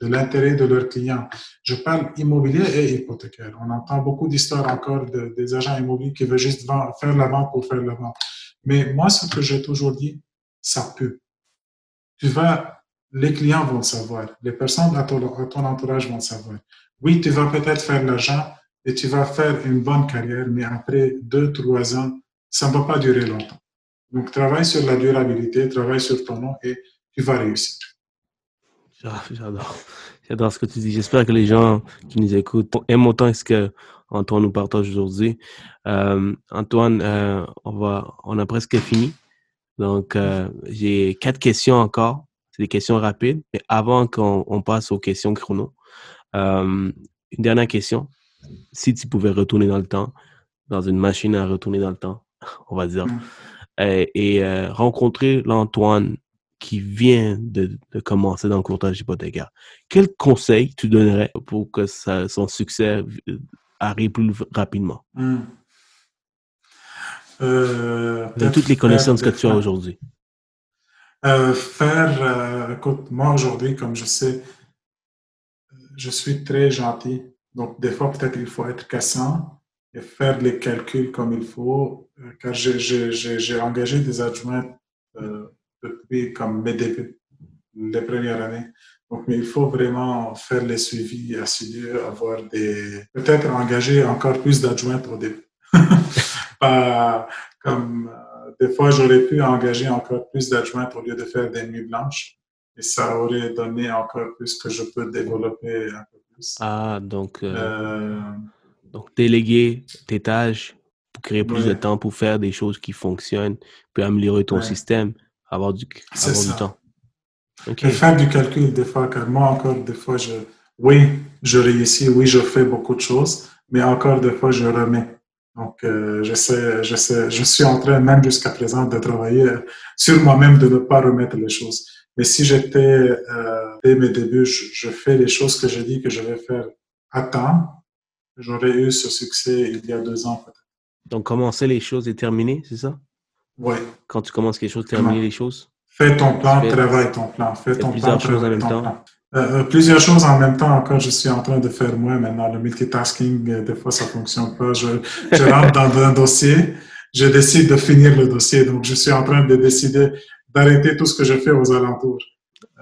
de, l'intérêt de leurs clients. Je parle immobilier et hypothécaire. On entend beaucoup d'histoires encore de, des agents immobiliers qui veulent juste faire la vente pour faire la vente. Mais moi, ce que j'ai toujours dit, ça peut. Tu vas les clients vont savoir, les personnes à ton, entourage vont savoir. Oui, tu vas peut-être faire l'argent et tu vas faire une bonne carrière, mais après deux, trois ans, ça ne va pas durer longtemps. Donc, travaille sur la durabilité, travaille sur ton nom et tu vas réussir. J'adore. J'adore ce que tu dis. J'espère que les gens qui nous écoutent aiment autant ce que Antoine nous partage aujourd'hui. Euh, Antoine, euh, on a presque fini. Donc, euh, j'ai quatre questions encore c'est des questions rapides. Mais avant qu'on passe aux questions chrono, euh, une dernière question. Si tu pouvais retourner dans le temps, dans une machine à retourner dans le temps, *laughs* on va dire, mm. et, euh, rencontrer l'Antoine qui vient de, commencer dans le courtage hypothécaire, quel conseil tu donnerais pour que son succès euh, arrive plus rapidement? Mm. de toutes les connaissances que tu as aujourd'hui. Euh, faire, euh, écoute, moi aujourd'hui, comme je sais, je suis très gentil. Donc, des fois, peut-être il faut être cassant et faire les calculs comme il faut, euh, car j'ai engagé des adjoints depuis comme mes débuts, les premières années. Donc, mais il faut vraiment faire les suivis assidus, avoir des, peut-être engager encore plus d'adjoints au début. *laughs* Pas comme, des fois, j'aurais pu engager encore plus d'adjointes au lieu de faire des nuits blanches. Et ça aurait donné encore plus que je peux développer un peu plus. Ah, donc, euh, euh, donc déléguer tes tâches pour créer plus de temps pour faire des choses qui fonctionnent, puis améliorer ton système, avoir du, avoir du temps. Et faire du calcul des fois, car moi encore, des fois, je, oui, je réussis, oui, je fais beaucoup de choses, mais encore des fois, je remets. Donc, euh, j'essaie, j'essaie, je suis en train même jusqu'à présent de travailler sur moi-même de ne pas remettre les choses. Mais si j'étais euh, dès mes débuts, je, fais les choses que j'ai dit que je vais faire à temps j'aurais eu ce succès il y a deux ans peut-être. Donc, commencer les choses et terminer, c'est ça? Oui. Quand tu commences quelque chose, terminer les choses? Fais ton plan, travaille ton plan. Fais ton plusieurs plan, choses en même ton temps. plan. Euh, euh, plusieurs choses en même temps. Encore, je suis en train de faire moi maintenant. Le multitasking, euh, des fois, ça fonctionne pas. Je, je rentre dans un dossier, je décide de finir le dossier. Donc, je suis en train de décider d'arrêter tout ce que je fais aux alentours.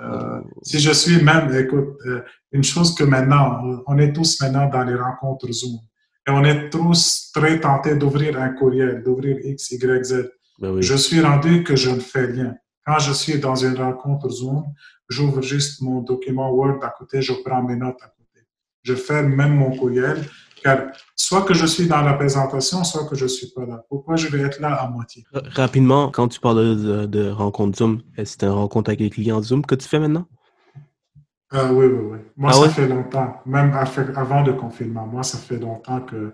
Euh, si je suis même, écoute, euh, une chose que maintenant, on est tous maintenant dans les rencontres Zoom. Et on est tous très tentés d'ouvrir un courriel, d'ouvrir X, Y, Z. Ben oui. Je suis rendu que je ne fais rien. Quand je suis dans une rencontre Zoom, j'ouvre juste mon document Word à côté, je prends mes notes à côté. Je ferme même mon courriel, car soit que je suis dans la présentation, soit que je suis pas là. Pourquoi je vais être là à moitié? Rapidement, quand tu parles de, de, rencontre Zoom, est-ce que c'est une rencontre avec les clients Zoom que tu fais maintenant? Euh, oui, oui, oui. Moi, Ah ça ouais? fait longtemps, même avant le confinement, moi, ça fait longtemps que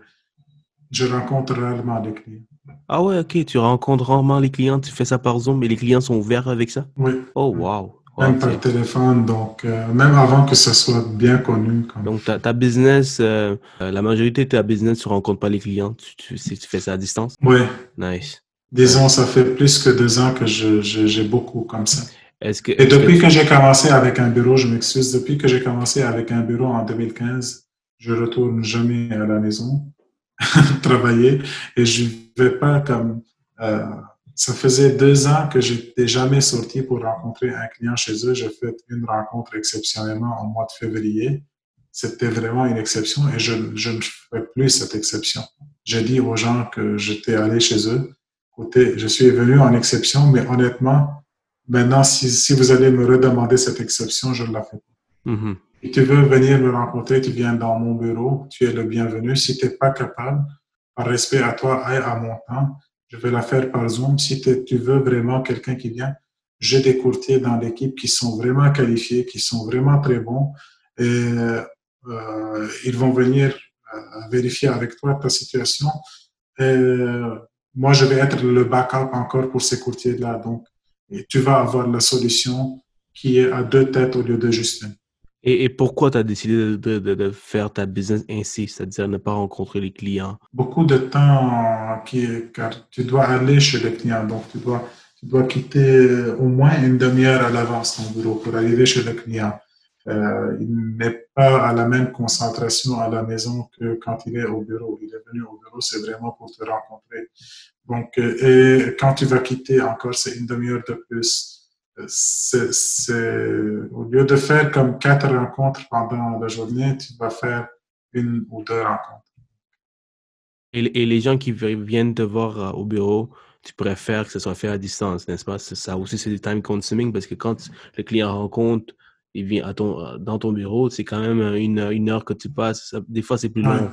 je rencontre réellement des clients. Ah ouais, ok, tu rencontres rarement les clients, tu fais ça par Zoom et les clients sont ouverts avec ça? Oui, Oh, wow. Même par téléphone, donc euh, même avant que ça soit bien connu. Comme... Donc, ta, ta business, euh, euh, la majorité de ta business, tu rencontres pas les clients, tu, tu, si tu fais ça à distance? Oui, Nice. disons, ça fait plus que deux ans que je, je- j'ai beaucoup comme ça. Est-ce que, Et que depuis tu- que j'ai commencé avec un bureau, je m'excuse, depuis que j'ai commencé avec un bureau en 2015, je retourne jamais à la maison *laughs* travailler et je vais pas comme euh, ça faisait deux ans que j'étais jamais sorti pour rencontrer un client chez eux. J'ai fait une rencontre exceptionnellement en mois de février. C'était vraiment une exception et je, je ne fais plus cette exception. J'ai dit aux gens que j'étais allé chez eux. Écoutez, je suis venu en exception, mais honnêtement, Maintenant, si, si vous allez me redemander cette exception, je ne la fais pas. Mhm. Si tu veux venir me rencontrer, tu viens dans mon bureau, tu es le bienvenu. Si tu n'es pas capable, par respect à toi et à mon temps, je vais la faire par Zoom. Si tu veux vraiment quelqu'un qui vient, j'ai des courtiers dans l'équipe qui sont vraiment qualifiés, qui sont vraiment très bons et euh, ils vont venir euh, vérifier avec toi ta situation. Et moi, je vais être le backup encore pour ces courtiers-là. Donc, et tu vas avoir la solution qui est à deux têtes au lieu de juste une. Et, pourquoi tu as décidé de, faire ta business ainsi, c'est-à-dire ne pas rencontrer les clients? Beaucoup de temps qui car tu dois aller chez le client. Donc, tu dois, tu dois quitter au moins une demi-heure à l'avance ton bureau pour arriver chez le client. Euh, il n'est pas à la même concentration à la maison que quand il est au bureau. Il est venu au bureau, c'est vraiment pour te rencontrer. Donc, euh, et quand tu vas quitter encore, c'est une demi-heure de plus. C'est, au lieu de faire comme quatre rencontres pendant la journée, tu vas faire une ou deux rencontres. Et, et les gens qui vi- viennent te voir euh, au bureau, tu préfères que ce soit fait à distance, n'est-ce pas? C'est- Ça aussi, c'est du time consuming parce que quand le client rencontre, il vient à ton, euh, dans ton bureau, c'est quand même euh, une, une heure que tu passes. Des fois, c'est plus Ouais. long.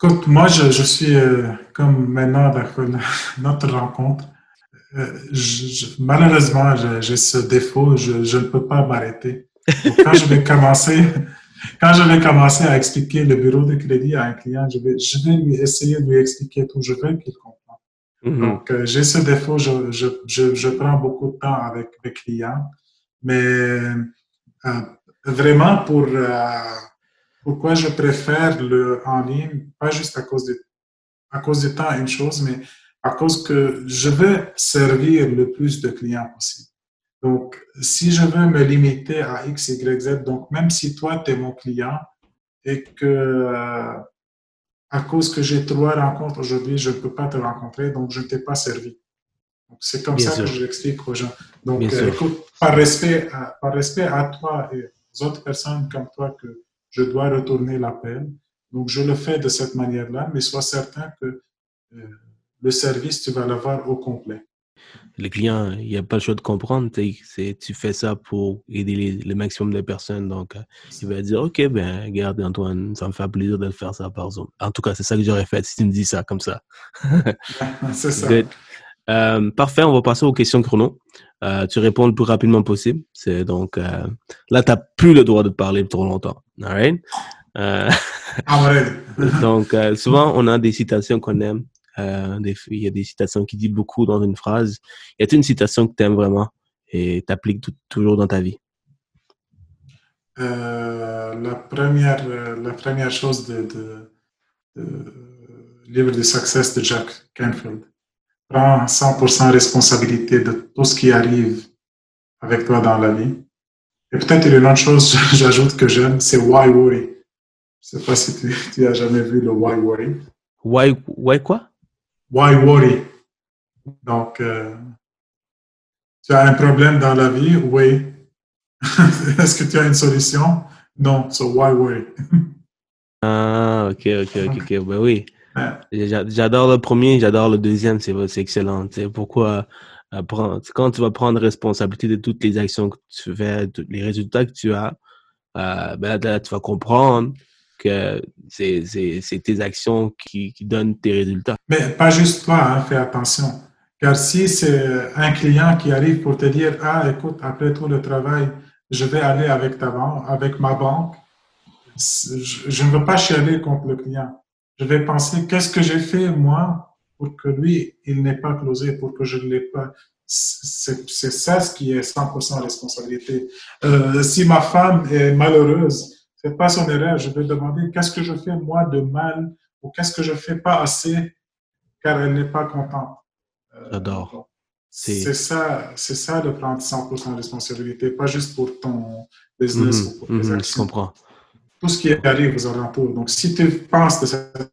Écoute, moi, je, je suis euh, comme maintenant notre *laughs* rencontre. Euh, je- je- malheureusement, j'ai ce défaut, je, je ne peux pas m'arrêter. Quand je vais commencer, *laughs* quand je vais commencer à expliquer le bureau de crédit à un client, je vais, je vais lui essayer de lui expliquer tout. Je veux qu'il comprenne. Mhm. Donc, euh, j'ai ce défaut, je, je, je, je prends beaucoup de temps avec mes clients, mais euh, vraiment pour pourquoi je préfère le en ligne, pas juste à cause de à cause du temps une chose, mais à cause que je veux servir le plus de clients possible. Donc, si je veux me limiter à X, Y, Z, donc même si toi, tu es mon client et que euh, à cause que j'ai trois rencontres aujourd'hui, je ne peux pas te rencontrer, donc je ne t'ai pas servi. C'est comme Bien ça que je l'explique aux gens. Donc, euh, écoute, par respect, à, par respect à toi et aux autres personnes comme toi que je dois retourner l'appel, donc je le fais de cette manière-là, mais sois certain que euh, le service, tu vas l'avoir au complet. Le client, il n'y a pas le choix de comprendre. tu fais ça pour aider les- le maximum de personnes. Donc, euh, il va dire, OK, ben, regarde, Antoine, ça me fait plaisir de le faire ça par Zoom. En tout cas, c'est ça que j'aurais fait si tu me dis ça comme ça. *laughs* C'est ça. Euh, parfait, on va passer aux questions chrono. Euh, tu réponds le plus rapidement possible. C'est donc euh, là, tu n'as plus le droit de parler trop longtemps. All right? Vrai, *laughs* donc, souvent, on a des citations qu'on aime. Euh, des, il y a des citations qui disent beaucoup dans une phrase. Y a-t-il une citation que tu aimes vraiment et t'appliques toujours dans ta vie? euh, la, première, euh, la première chose de, de, de livre de success de Jack Canfield. Prends 100% responsabilité de tout ce qui arrive avec toi dans la vie. Et peut-être une autre chose, *laughs* j'ajoute que j'aime, c'est Why Worry. Je sais pas si tu, tu, as jamais vu le Why Worry. Why, why quoi? Why Worry? Donc, euh, tu as un problème dans la vie? Oui. *laughs* Est-ce que tu as une solution? Non. So why worry? ah, ok, ok, ok, ok. Ben oui. J'adore le premier, j'adore le deuxième, c'est excellent. C'est pourquoi euh, quand tu vas prendre responsabilité de toutes les actions que tu fais, tous les résultats que tu as, euh, ben là, tu vas comprendre c'est tes actions qui, qui, donnent tes résultats. Mais pas juste toi, hein, fais attention. Car si c'est un client qui arrive pour te dire, ah, écoute, après tout le travail, je vais aller avec ta banque, avec ma banque, je ne veux pas chialer contre le client. Je vais penser, qu'est-ce que j'ai fait, moi, pour que lui, il n'ait pas closé, pour que je ne l'ai pas? C'est ça ce qui est 100% responsabilité. Euh, si ma femme est malheureuse, pas son erreur. Je vais demander, qu'est-ce que je fais, moi, de mal, ou qu'est-ce que je fais pas assez, car elle n'est pas contente. J'adore. C'est ça, c'est ça de prendre 100% de responsabilité, pas juste pour ton business mhm, ou pour tes mhm, actions. Je comprends. Tout ce qui arrive aux alentours. Donc, si tu penses de cette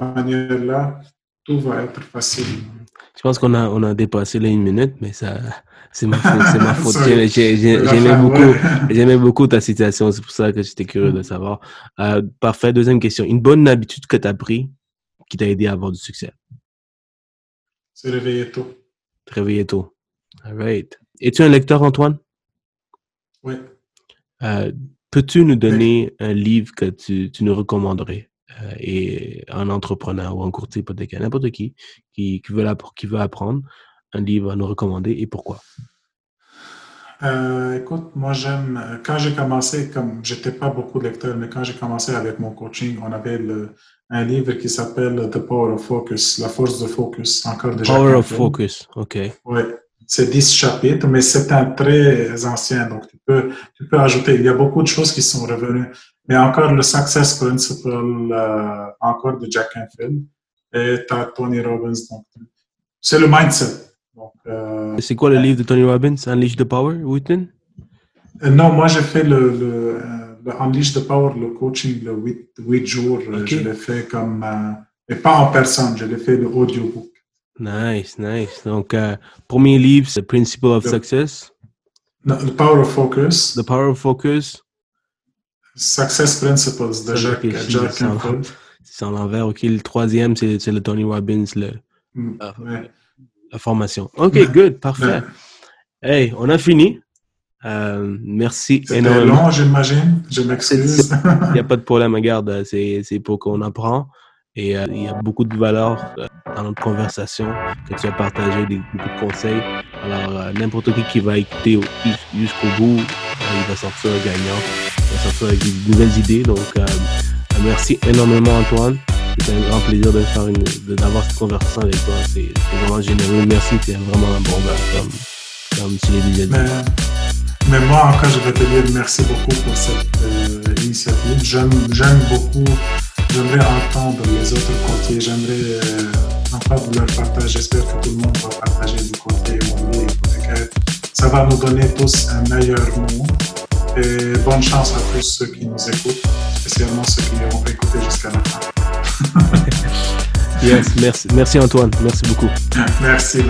manière-là, tout va être facile. Je pense qu'on a, on a dépassé les une minute, mais ça, c'est ma faute. C'est ma *laughs* faute. J'aimais beaucoup, j'aimais *laughs* beaucoup ta situation. C'est pour ça que j'étais curieux de savoir. Euh, parfait. Deuxième question. Une bonne habitude que tu as pris qui t'a aidé à avoir du succès? Se réveiller tôt. Te réveiller tôt. All right. Es-tu un lecteur, Antoine? Oui. Euh, Peux-tu nous donner oui. un livre que tu, tu nous recommanderais? Euh, et un entrepreneur ou un courtier hypothécaire, n'importe qui, qui, qui, veut qui veut apprendre, un livre à nous recommander et pourquoi? Euh, écoute, moi j'aime, quand j'ai commencé, comme j'étais pas beaucoup de lecteur, mais quand j'ai commencé avec mon coaching, on avait le, un livre qui s'appelle The Power of Focus, La force de focus, encore déjà. Power of Focus, OK. Oui, c'est 10 chapitres, mais c'est un très ancien, donc tu peux, tu peux ajouter. Il y a beaucoup de choses qui sont revenues. Mais encore le Success Principle, euh, encore de Jack Canfield, et tu as Tony Robbins. Donc, c'est le mindset. Euh, c'est quoi le livre de Tony Robbins, Unleash the Power, Witten? Euh, non, moi j'ai fait le, le, le, Unleash the Power, le coaching, le 8, 8 jours. Okay. Je l'ai fait comme, euh, mais pas en personne, je l'ai fait le audiobook. Nice, nice. Donc, euh, premier livre, c'est Principle of the, Success. No, the Power of Focus. The Power of Focus. Success Principles de Jack, Jack Canfield. C'est en l'envers. OK, le troisième, c'est le Tony Robbins, le, mm, euh, ouais. Formation. OK, ouais. good, parfait. Ouais. Hey, on a fini. Euh, merci C'était énormément. long, j'imagine. Je m'excuse. Il n'y a pas de problème, regarde, c'est pour qu'on apprend. Et euh, il y a beaucoup de valeur euh, dans notre conversation que tu as partagé, des, beaucoup de conseils. Alors, euh, n'importe qui qui va écouter jusqu'au bout, il va sortir gagnant, il va sortir avec de nouvelles idées. Donc, merci énormément, Antoine. C'était un grand plaisir de faire d'avoir cette conversation avec toi. C'est vraiment généreux. Merci, tu es vraiment un bon gars, comme, comme tu l'as dit. Mais, moi, encore, je vais te dire merci beaucoup pour cette euh, initiative. J'aime beaucoup J'aimerais entendre les autres côtés. J'aimerais euh, encore leur partager. J'espère que tout le monde va partager du côté. Ça va nous donner tous un meilleur monde. Et bonne chance à tous ceux qui nous écoutent, spécialement ceux qui ont écouté jusqu'à la *laughs* fin. yes, merci, merci Antoine. Merci beaucoup. Merci.